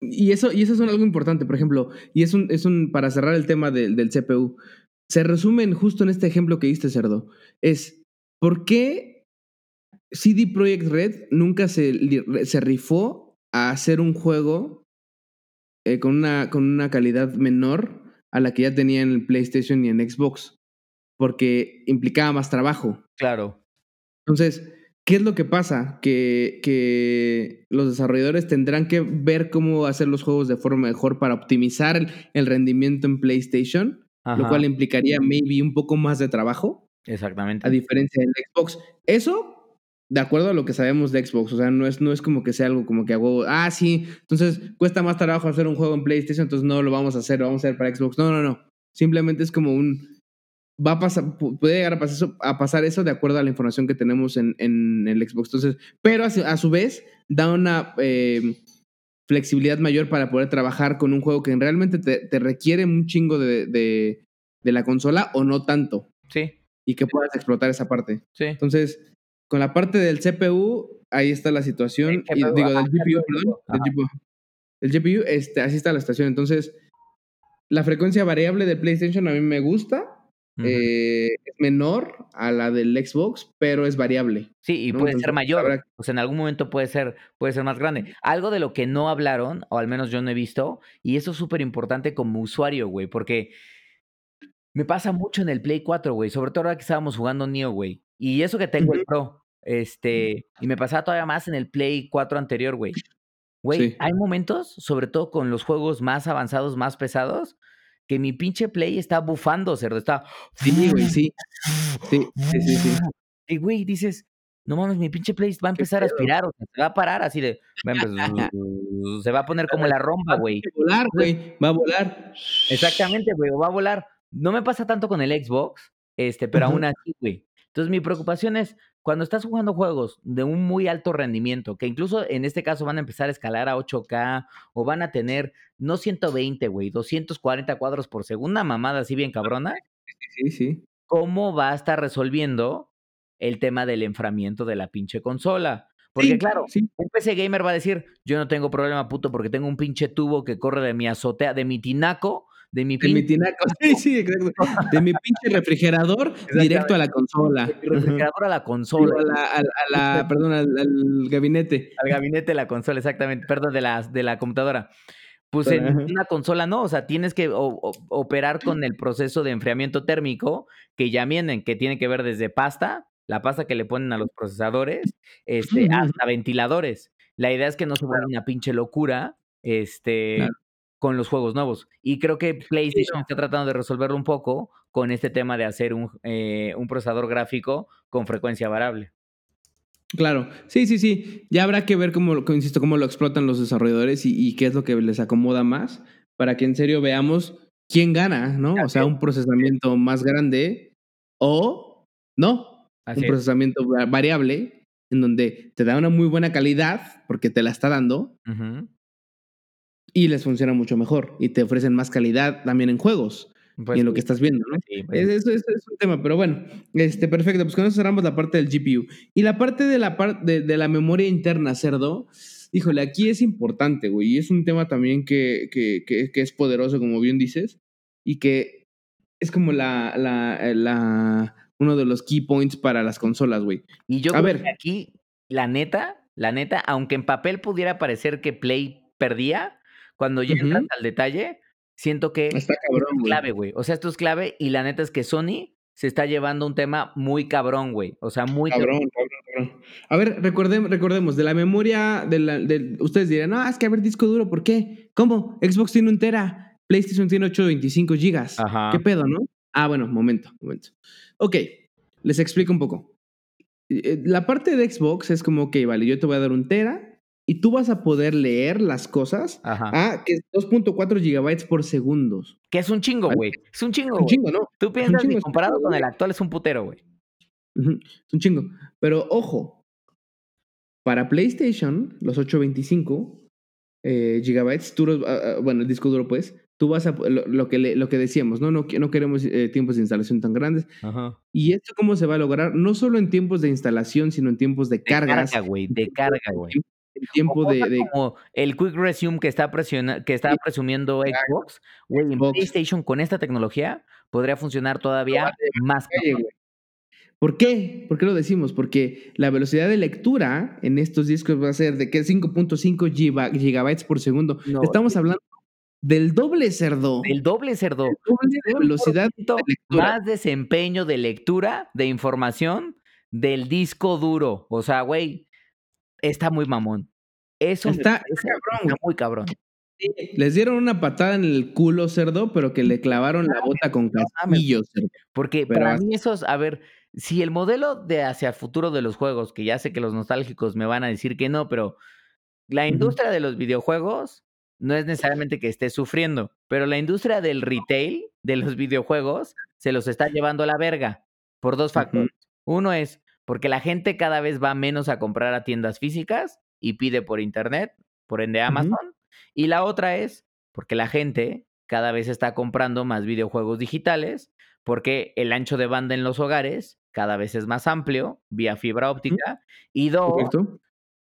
y, eso, y eso es algo importante, por ejemplo, y es un, es un, para cerrar el tema del CPU, se resumen justo en este ejemplo que diste, Cerdo, es, ¿por qué CD Projekt Red nunca se, se rifó a hacer un juego eh, con, una, con una calidad menor a la que ya tenía en el PlayStation y en Xbox, porque implicaba más trabajo. Claro. Entonces, ¿qué es lo que pasa? Que, que los desarrolladores tendrán que ver cómo hacer los juegos de forma mejor para optimizar el, rendimiento en PlayStation, lo cual implicaría maybe un poco más de trabajo. Exactamente. A diferencia del Xbox. Eso de acuerdo a lo que sabemos de Xbox. O sea, no es, no es como que sea algo como que hago, ah, sí, entonces cuesta más trabajo hacer un juego en PlayStation, entonces no lo vamos a hacer, lo vamos a hacer para Xbox. No, no, no. Simplemente es como un. Va a pasar, puede llegar a pasar eso, a pasar eso de acuerdo a la información que tenemos en, en el Xbox. Entonces, pero a, su vez da una eh, flexibilidad mayor para poder trabajar con un juego que realmente te, te requiere un chingo de, de, de la consola o no tanto. Sí. Y que puedas explotar esa parte. Sí. Entonces, con la parte del CPU, ahí está la situación. Y, digo, del GPU, perdón. Del GPU. El GPU, este, así está la situación. Entonces, la frecuencia variable del PlayStation a mí me gusta. Eh, es menor a la del Xbox, pero es variable. Sí, y puede ser mayor. O sea, en algún momento puede ser, puede ser más grande. Algo de lo que no hablaron, o al menos yo no he visto, y eso es súper importante como usuario, güey, porque me pasa mucho en el Play 4, güey. Sobre todo ahora que estábamos jugando Neo, güey. Y eso que tengo el Pro. Este, y me pasaba todavía más en el Play 4 anterior, güey. Güey, hay momentos, sobre todo con los juegos más avanzados, más pesados, que mi pinche Play está bufando, cerdo. Está. Sí, güey, sí. Sí, sí, sí. Y, güey, dices, no mames, mi pinche Play va a empezar a aspirar, o sea, se va a parar así de. se va a poner como la romba, güey. Va a volar, güey. Va a volar. Exactamente, güey, va a volar. No me pasa tanto con el Xbox, este, pero aún así, güey. Entonces, mi preocupación es cuando estás jugando juegos de un muy alto rendimiento, que incluso en este caso van a empezar a escalar a 8K o van a tener no 120, güey, 240 cuadros por segundo, una mamada así bien cabrona. Sí, sí. ¿Cómo va a estar resolviendo el tema del enfriamiento de la pinche consola? Porque claro, un PC gamer va a decir, yo no tengo problema puto porque tengo un pinche tubo que corre de mi azotea, de mi tinaco de mi pinche. Sí, sí, exacto. De mi pinche refrigerador directo a la consola. refrigerador a la consola. A la, perdón, al, gabinete. Al gabinete de la consola, exactamente. Perdón, de la, de la computadora. Pues en una consola no, o sea, tienes que operar con el proceso de enfriamiento térmico que ya vienen, que tiene que ver desde pasta, la pasta que le ponen a los procesadores, este, hasta ventiladores. La idea es que no se vuelva una pinche locura, este, con los juegos nuevos. Y creo que PlayStation está tratando de resolverlo un poco con este tema de hacer un, eh, un procesador gráfico con frecuencia variable. Claro, sí, sí, sí. Ya habrá que ver cómo, insisto, cómo lo explotan los desarrolladores y, qué es lo que les acomoda más para que en serio veamos quién gana, ¿no? O sea, un procesamiento más grande o no, un procesamiento variable en donde te da una muy buena calidad porque te la está dando, y les funciona mucho mejor y te ofrecen más calidad también en juegos. y en lo que estás viendo, ¿no? Pues eso, es un tema, pero bueno, este, perfecto, pues con eso cerramos la parte del GPU. Y la parte de la, parte de, la memoria interna, cerdo, híjole, aquí es importante, güey, y es un tema también que, que, que, es poderoso, como bien dices, y que es como la, la, la, uno de los key points para las consolas, güey. Y yo A creo ver. que aquí, la neta, la neta, aunque en papel pudiera parecer que Play perdía, cuando ya entras al detalle, siento que está cabrón, es clave, güey. O sea, esto es clave y la neta es que Sony se está llevando un tema muy cabrón, güey. O sea, muy cabrón. Cabrón, cabrón. A ver, recordemos, recordemos, de la memoria, de la, de, ustedes dirán, no, es que a ver, disco duro, ¿por qué? ¿Cómo? Xbox tiene un tera, PlayStation tiene 825 gigas. Ajá. ¿Qué pedo, no? Ah, bueno, momento, momento. Ok, les explico un poco. Eh, la parte de Xbox es como, ok, vale, yo te voy a dar un tera y tú vas a poder leer las cosas a que es 2.4 gigabytes por segundo. Que es un chingo, güey. Es un chingo. Es un chingo, ¿no? Tú piensas que comparado con el actual es un putero, güey. Es un chingo. Pero ojo, para PlayStation, los 825 eh, gigabytes, tú ah, ah, bueno, el disco duro, pues, tú vas a lo, que, lo que decíamos, ¿no? No, no queremos eh, tiempos de instalación tan grandes. Ajá. ¿Y esto cómo se va a lograr? No solo en tiempos de instalación, sino en tiempos de, de carga, güey, de carga, güey el tiempo de, Como el Quick Resume que está, que está presumiendo Xbox, güey, en PlayStation con esta tecnología podría funcionar todavía más. ¿Por qué? ¿Por qué lo decimos? Porque la velocidad de lectura en estos discos va a ser de que 5.5 gigabytes por segundo. Estamos hablando del doble cerdo. Del doble cerdo. doble de velocidad de Más desempeño de lectura de información del disco duro. O sea, güey, está muy mamón. Eso está, cabrón. muy cabrón. les dieron una patada en el culo, cerdo, pero que le clavaron la bota con castillos, cerdo. Porque para mí esos, a ver, si el modelo de hacia el futuro de los juegos, que ya sé que los nostálgicos me van a decir que no, pero la industria de los videojuegos no es necesariamente que esté sufriendo, pero la industria del retail de los videojuegos se los está llevando a la verga por dos factores. Uno es porque la gente cada vez va menos a comprar a tiendas físicas y pide por internet, por ende Amazon. Y la otra es porque la gente cada vez está comprando más videojuegos digitales, porque el ancho de banda en los hogares cada vez es más amplio, vía fibra óptica. Y dos,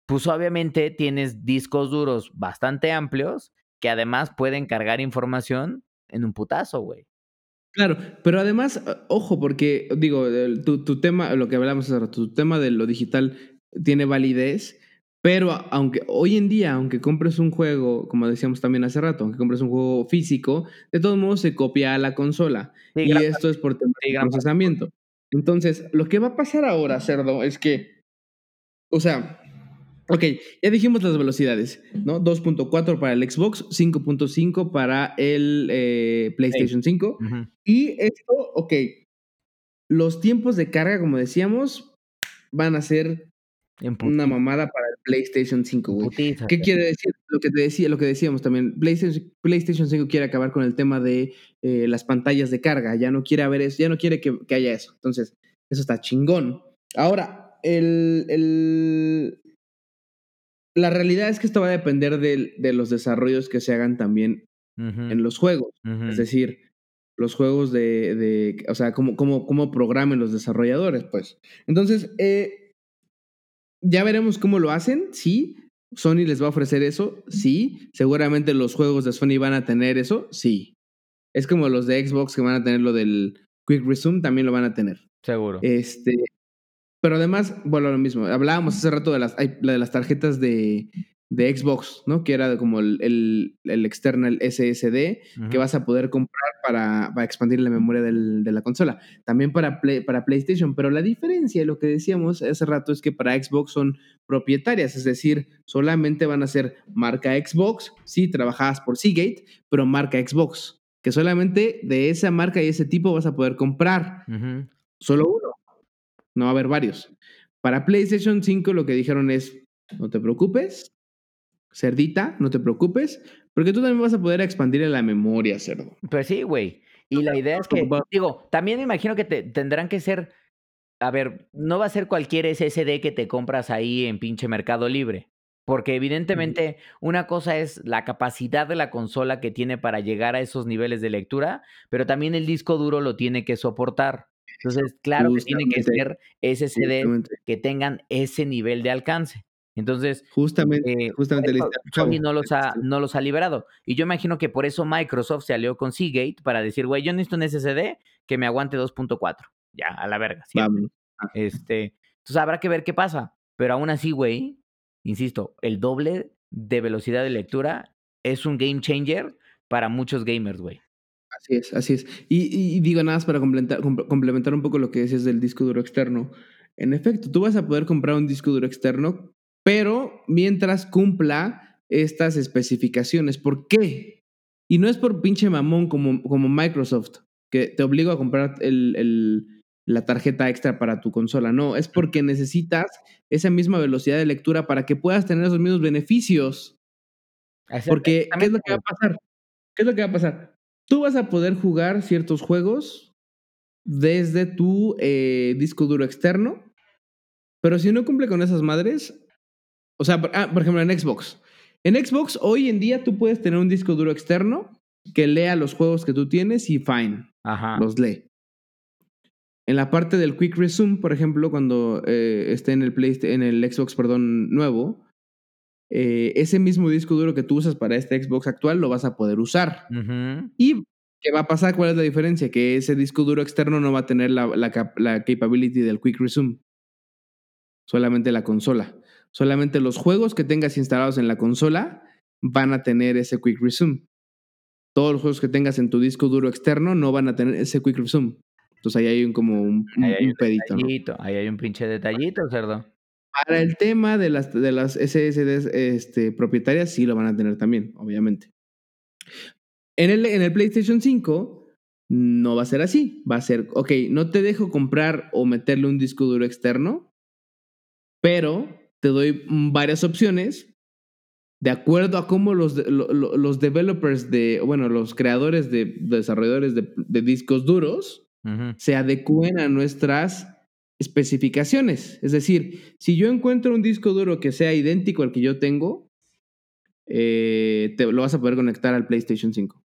pues obviamente tienes discos duros bastante amplios que además pueden cargar información en un putazo, güey. Claro, pero además, ojo, porque digo, tu, tema, lo que hablamos hace rato, tu tema de lo digital tiene validez, pero aunque hoy en día, aunque compres un juego, como decíamos también hace rato, aunque compres un juego físico, de todos modos se copia a la consola. y esto es por tema de procesamiento. Entonces, lo que va a pasar ahora, Cerdo, es que, o sea, Ok, ya dijimos las velocidades, ¿no? 2.4 para el Xbox, 5.5 para el eh, PlayStation 5. Y esto, ok, los tiempos de carga, como decíamos, van a ser una mamada para el PlayStation 5, güey. ¿Qué quiere decir? Lo que te decía, lo que decíamos también, PlayStation, PlayStation 5 quiere acabar con el tema de eh, las pantallas de carga, ya no quiere haber eso, ya no quiere que, que haya eso. Entonces, eso está chingón. Ahora, el, el, la realidad es que esto va a depender de, los desarrollos que se hagan también en los juegos. Es decir, los juegos de, o sea, cómo, cómo, cómo, programen los desarrolladores, pues. Entonces, eh, ya veremos cómo lo hacen, sí. Sony les va a ofrecer eso, sí. Seguramente los juegos de Sony van a tener eso, sí. Es como los de Xbox que van a tener lo del Quick Resume, también lo van a tener. Seguro. Este, pero además, bueno, lo mismo. Hablábamos hace rato de las, de las tarjetas de, de Xbox, ¿no? Que era como el, el, el external SSD que vas a poder comprar para, para expandir la memoria del, de la consola. También para, para PlayStation. Pero la diferencia, lo que decíamos hace rato, es que para Xbox son propietarias. Es decir, solamente van a ser marca Xbox, sí, trabajadas por Seagate, pero marca Xbox. Que solamente de esa marca y ese tipo vas a poder comprar. Solo uno no va a haber varios. Para PlayStation 5 lo que dijeron es, no te preocupes, cerdita, no te preocupes, porque tú también vas a poder expandir la memoria, cerdo. Pues sí, güey. Y la idea es que, digo, también me imagino que te, tendrán que ser, a ver, no va a ser cualquier SSD que te compras ahí en pinche Mercado Libre. Porque evidentemente una cosa es la capacidad de la consola que tiene para llegar a esos niveles de lectura, pero también el disco duro lo tiene que soportar. Entonces, claro que tiene que ser SSD que tengan ese nivel de alcance. Entonces, justamente, eh, justamente Sony no los, ha, no los ha liberado. Y yo imagino que por eso Microsoft se alió con Seagate para decir, güey, yo necesito un SSD que me aguante 2.4. Ya, a la verga. Este, entonces habrá que ver qué pasa. Pero aún así, güey, insisto, el doble de velocidad de lectura es un game changer para muchos gamers, güey. Así es, así es. Y, digo nada más para complementar, complementar un poco lo que decías del disco duro externo. En efecto, tú vas a poder comprar un disco duro externo, pero mientras cumpla estas especificaciones. ¿Por qué? Y no es por pinche mamón como, como Microsoft, que te obliga a comprar el, la tarjeta extra para tu consola. No, es porque necesitas esa misma velocidad de lectura para que puedas tener esos mismos beneficios. Porque, ¿qué es lo que va a pasar? ¿Qué es lo que va a pasar? Tú vas a poder jugar ciertos juegos desde tu eh, disco duro externo, pero si no cumple con esas madres, o sea, ah, por ejemplo en Xbox. En Xbox hoy en día tú puedes tener un disco duro externo que lea los juegos que tú tienes y fine, los lee. En la parte del Quick Resume, por ejemplo, cuando eh, esté en el, en el Xbox perdón, nuevo, eh, ese mismo disco duro que tú usas para este Xbox actual lo vas a poder usar. ¿Y qué va a pasar? ¿Cuál es la diferencia? Que ese disco duro externo no va a tener la, la, capability del Quick Resume. Solamente la consola. Solamente los juegos que tengas instalados en la consola van a tener ese Quick Resume. Todos los juegos que tengas en tu disco duro externo no van a tener ese Quick Resume. Entonces ahí hay un, como un, pedito. Ahí hay un pinche detallito, cerdo. Para el tema de las, de las SSDs este, propietarias, sí lo van a tener también, obviamente. En el, en el PlayStation 5 no va a ser así. Va a ser, ok, no te dejo comprar o meterle un disco duro externo, pero te doy varias opciones de acuerdo a cómo los, los developers de, bueno, los creadores de, desarrolladores de, de discos duros se adecúen a nuestras especificaciones. Es decir, si yo encuentro un disco duro que sea idéntico al que yo tengo, eh, te, lo vas a poder conectar al PlayStation 5.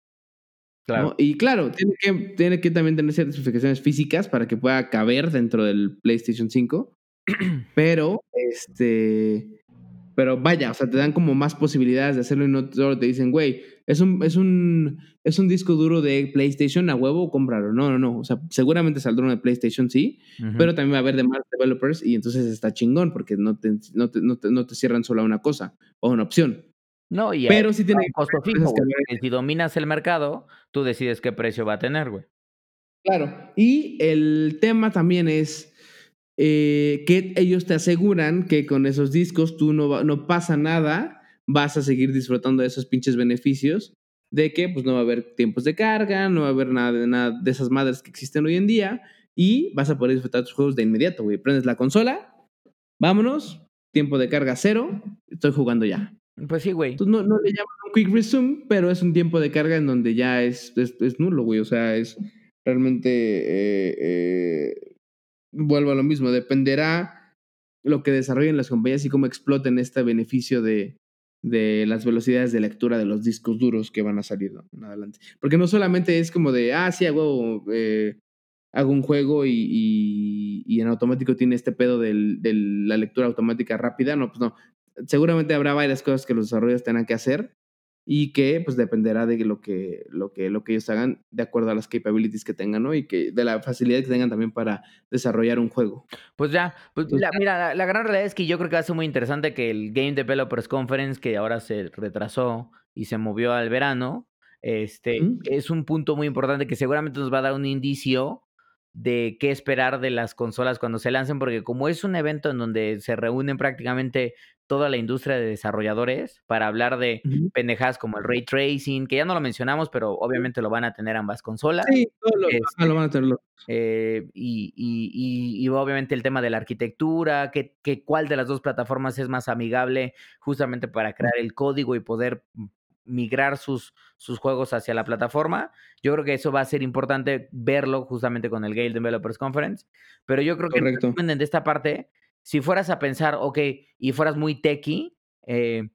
Claro. Y claro, tiene que, tiene que también tener ciertas especificaciones físicas para que pueda caber dentro del PlayStation 5. Pero, este, pero vaya, o sea, te dan como más posibilidades de hacerlo y no solo te dicen, güey, es un, es un, es un disco duro de PlayStation a huevo, cómpralo. No, no, no. O sea, seguramente saldrá uno de PlayStation, sí, pero también va a haber de más developers y entonces está chingón porque no te, no te, no te, cierran solo a una cosa o una opción. No, y pero si tiene costo fijo. si dominas el mercado, tú decides qué precio va a tener, güey. Claro. Y el tema también es eh, que ellos te aseguran que con esos discos tú no, no pasa nada, vas a seguir disfrutando de esos pinches beneficios de que pues no va a haber tiempos de carga, no va a haber nada de, nada de esas madres que existen hoy en día y vas a poder disfrutar tus juegos de inmediato, güey. Prendes la consola, vámonos, tiempo de carga cero, estoy jugando ya. Pues sí, güey. no, no le llaman un quick resume, pero es un tiempo de carga en donde ya es, es, nulo, güey. O sea, es realmente eh, eh, vuelvo a lo mismo, dependerá lo que desarrollen las compañías y cómo exploten este beneficio de, de las velocidades de lectura de los discos duros que van a salir en adelante. Porque no solamente es como de, ah, sí, hago, eh, hago un juego y, y, en automático tiene este pedo de la lectura automática rápida, no, pues no. Seguramente habrá varias cosas que los desarrolladores tengan que hacer y que pues dependerá de lo que, lo que, lo que ellos hagan de acuerdo a las capabilities que tengan, ¿no? Y que de la facilidad que tengan también para desarrollar un juego. Pues ya, pues mira, la, gran realidad es que yo creo que va a ser muy interesante que el Game Developers Conference, que ahora se retrasó y se movió al verano, este, es un punto muy importante que seguramente nos va a dar un indicio de qué esperar de las consolas cuando se lancen, porque como es un evento en donde se reúnen prácticamente toda la industria de desarrolladores para hablar de pendejadas como el ray tracing, que ya no lo mencionamos, pero obviamente lo van a tener ambas consolas. Sí, todo lo, este, lo van a tenerlo. Eh, y, y, y, obviamente el tema de la arquitectura, que, que, cuál de las dos plataformas es más amigable justamente para crear el código y poder migrar sus, sus juegos hacia la plataforma. Yo creo que eso va a ser importante verlo justamente con el Gale Developers Conference. Pero yo creo que de esta parte si fueras a pensar, ok, y fueras muy techy, eh,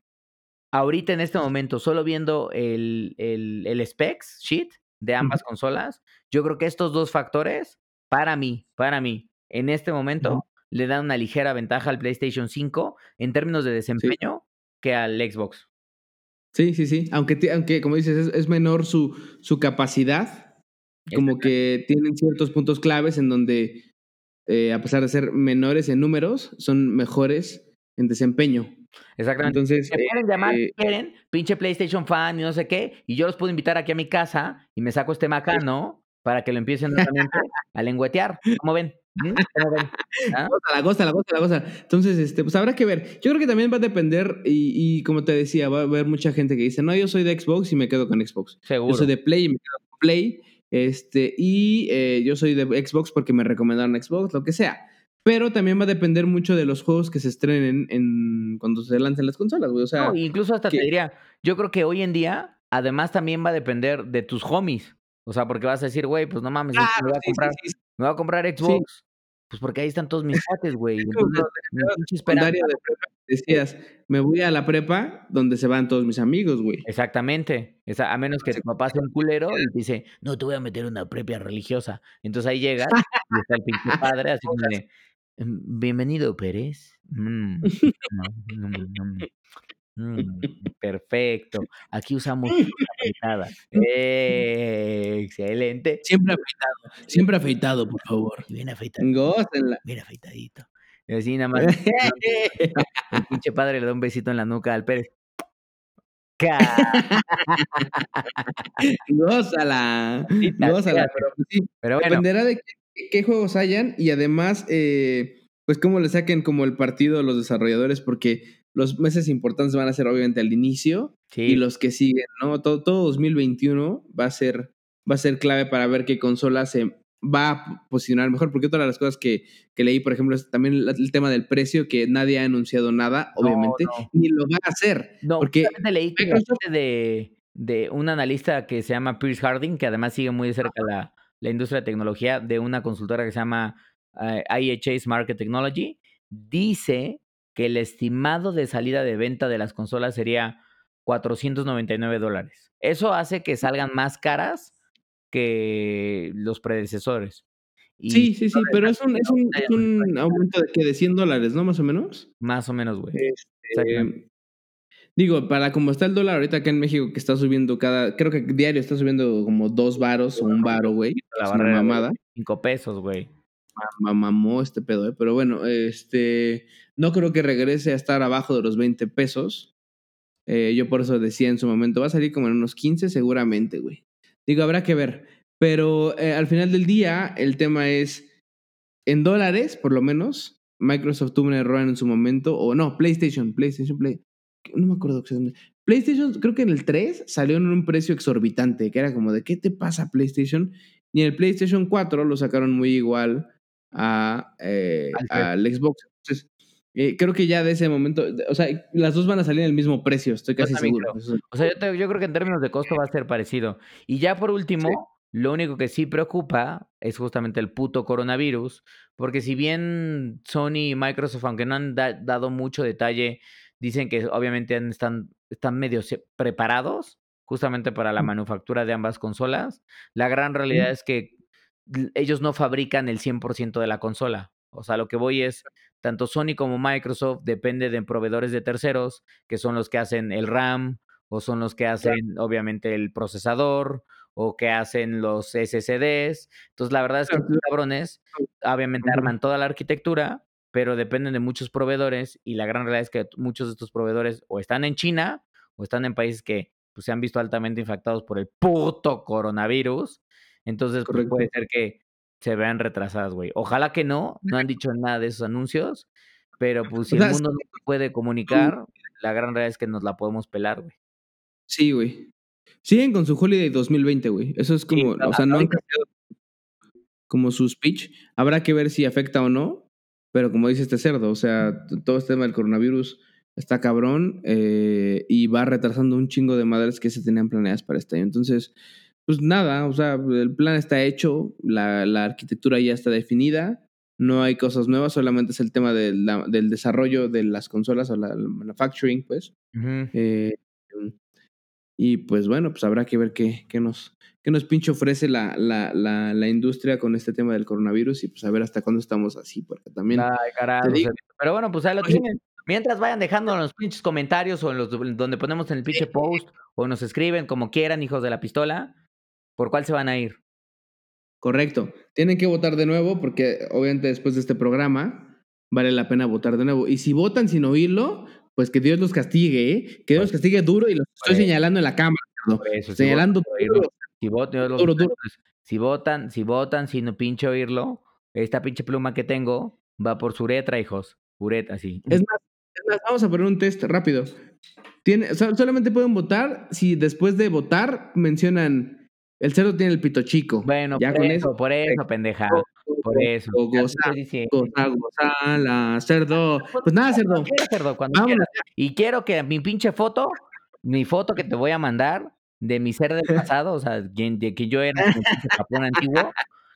ahorita en este momento, solo viendo el, el, specs sheet de ambas consolas, yo creo que estos dos factores, para mí, para mí, en este momento, le dan una ligera ventaja al PlayStation 5 en términos de desempeño que al Xbox. Sí, sí, sí. Aunque, aunque como dices, es, menor su, su capacidad, como que tienen ciertos puntos claves en donde, eh, a pesar de ser menores en números, son mejores en desempeño. Exactamente. Entonces, me pueden llamar si eh, quieren, pinche PlayStation fan y no sé qué, y yo los puedo invitar aquí a mi casa y me saco este macano para que lo empiecen nuevamente a lengüetear. ¿Cómo ven? ¿Mm? ¿Cómo ven? ¿Ah? la goza, la goza, la goza. Entonces, este, pues habrá que ver. Yo creo que también va a depender, y, como te decía, va a haber mucha gente que dice, no, yo soy de Xbox y me quedo con Xbox. Seguro. Yo soy de Play y me quedo con Play. Este, y eh, yo soy de Xbox porque me recomendaron Xbox, lo que sea. Pero también va a depender mucho de los juegos que se estrenen en, cuando se lancen las consolas, güey. O sea. incluso hasta te diría, yo creo que hoy en día, además también va a depender de tus homies. O sea, porque vas a decir, güey, pues no mames, me, voy a comprar, me voy a comprar Xbox. Pues porque ahí están todos mis cuates, güey. decías, me voy a la prepa donde se van todos mis amigos, güey. Exactamente. a menos que tu papá sea un culero y te dice, no, te voy a meter una prepa religiosa. Entonces ahí llegas y está el pinche padre así como de, Em, bienvenido, Pérez. Mm, mm, perfecto. Aquí usamos afeitada. Eh, excelente. Siempre afeitado. Siempre afeitado, por favor. Bien afeitado. Gócenla. Bien afeitadito. Y así nada más. el pinche padre le da un besito en la nuca al Pérez. Gózala. Gózala. Pero, sí, pero bueno. Dependerá de qué qué juegos hayan y además, eh, pues cómo le saquen como el partido a los desarrolladores, porque los meses importantes van a ser obviamente al inicio y los que siguen, ¿no? Todo, todo 2021 va a ser va a ser clave para ver qué consola se va a posicionar mejor, porque otra de las cosas que, que leí, por ejemplo, es también el, tema del precio, que nadie ha anunciado nada, obviamente, ni lo va a hacer. No, porque leí de, de un analista que se llama Pierce Harding, que además sigue muy de cerca la, la industria de tecnología de una consultora que se llama uh, eh, IHS Market Technology, dice que el estimado de salida de venta de las consolas sería 499 dólares. Eso hace que salgan más caras que los predecesores. sí, sí, sí, pero es un, es un, aumento de que de 100 dólares, ¿no? Más o menos. Más o menos, güey. Este, Digo, para como está el dólar ahorita acá en México, que está subiendo cada, creo que diario está subiendo como dos varos o un varo, güey. La barrera, mamada. Cinco pesos, güey. Mamó este pedo, ¿eh? Pero bueno, este, no creo que regrese a estar abajo de los 20 pesos. Eh, yo por eso decía en su momento, va a salir como en unos 15 seguramente, güey. Digo, habrá que ver. Pero eh, al final del día, el tema es, en dólares, por lo menos, Microsoft tuvo un error en su momento, o no, PlayStation, PlayStation, Play no me acuerdo. PlayStation, creo que en el 3 salió en un precio exorbitante, que era como de, ¿qué te pasa PlayStation? Y en el PlayStation 4 lo sacaron muy igual a, eh, al Xbox. Entonces, eh, creo que ya de ese momento, o sea, las dos van a salir en el mismo precio, estoy casi seguro. O sea, yo, creo que en términos de costo va a ser parecido. Y ya por último, lo único que sí preocupa es justamente el puto coronavirus, porque si bien Sony y Microsoft, aunque no han dado mucho detalle Dicen que obviamente están, están medio preparados justamente para la manufactura de ambas consolas. La gran realidad es que ellos no fabrican el 100% de la consola. O sea, lo que voy es, tanto Sony como Microsoft depende de proveedores de terceros, que son los que hacen el RAM, o son los que hacen, obviamente, el procesador, o que hacen los SSDs. Entonces, la verdad es que los cabrones, obviamente, arman toda la arquitectura, pero dependen de muchos proveedores y la gran realidad es que muchos de estos proveedores o están en China o están en países que pues, se han visto altamente infectados por el puto coronavirus. Entonces pues, puede ser que se vean retrasadas, güey. Ojalá que no, no han dicho nada de esos anuncios, pero pues si el mundo no puede comunicar, la gran realidad es que nos la podemos pelar, güey. Sí, güey. Siguen con su Holiday 2020, güey. Eso es como, o sea, no han cambiado como su speech. Habrá que ver si afecta o no, pero como dice este cerdo, o sea, todo este tema del coronavirus está cabrón eh, y va retrasando un chingo de madres que se tenían planeadas para este año. Entonces, pues nada, o sea, el plan está hecho, la, la arquitectura ya está definida. no hay cosas nuevas, solamente es el tema del, del desarrollo de las consolas o la, el manufacturing, pues. eh, y pues bueno, pues habrá que ver qué, qué nos, qué nos pinche ofrece la, la, la, la, industria con este tema del coronavirus y pues a ver hasta cuándo estamos así, porque también... Ay, carajo, pero bueno, pues ahí lo tienen. Mientras vayan dejando en los pinches comentarios o en los donde ponemos en el pinche post o nos escriben como quieran, hijos de la pistola, ¿por cuál se van a ir? Correcto. Tienen que votar de nuevo porque obviamente después de este programa vale la pena votar de nuevo. Y si votan sin oírlo, pues que Dios los castigue, ¿eh? Que Dios los castigue duro y los estoy señalando en la cámara. señalando duro, si, votan, duro, duro. si votan, si votan sin pinche oírlo, esta pinche pluma que tengo va por su uretra, hijos. Uretra, sí. Es más, es más, vamos a poner un test rápido. Tiene, solamente pueden votar si después de votar mencionan el cerdo tiene el pito chico. Bueno, ya por con eso, por eso, pendeja. Por eso. Goza, goza, goza, la cerdo. Pues nada, cerdo. cerdo cuando quieras. Y quiero que mi pinche foto, mi foto que te voy a mandar de mi ser del pasado, o sea, de que yo era un papón antiguo,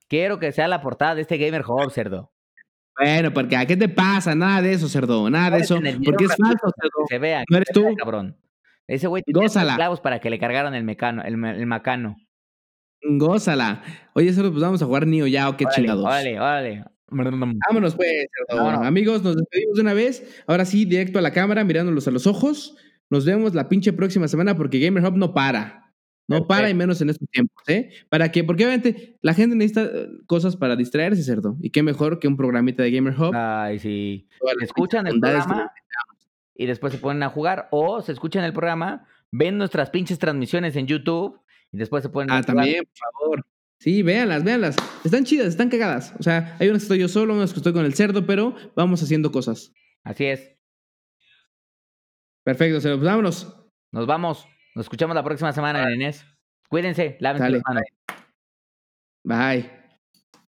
quiero que sea la portada de este Gamer Hub, cerdo. Bueno, porque ¿a qué te pasa? Nada de eso, cerdo. Nada de eso. Porque es falso, cerdo. Se vea. No eres tú. Cabrón. Ese güey tenía clavos para que le cargaran el mecano, el, el macano. Gózala. Oye, solo pues vamos a jugar Nio ya o qué chingados. Vale, vale. Vámonos pues, amigos, nos despedimos de una vez. Ahora sí, directo a la cámara, mirándolos a los ojos. Nos vemos la pinche próxima semana porque Gamer Hub no para. No para y menos en estos tiempos, ¿eh? ¿Para qué? Porque obviamente la gente necesita eh, cosas para distraerse, ¿cierto? Y qué mejor que un programita de Gamer Hub. Ay, sí. Escuchan el programa y después se ponen a jugar o se escuchan el programa, ven nuestras pinches transmisiones en YouTube y después se pueden. Ah, también, por favor. Sí, véanlas, véanlas. Están chidas, están cagadas. O sea, hay unas que estoy yo solo, unas que estoy con el cerdo, pero vamos haciendo cosas. Así es. Perfecto, se pues vámonos. Nos vamos. Nos escuchamos la próxima semana, Inés. Cuídense, lávense las manos. Bye.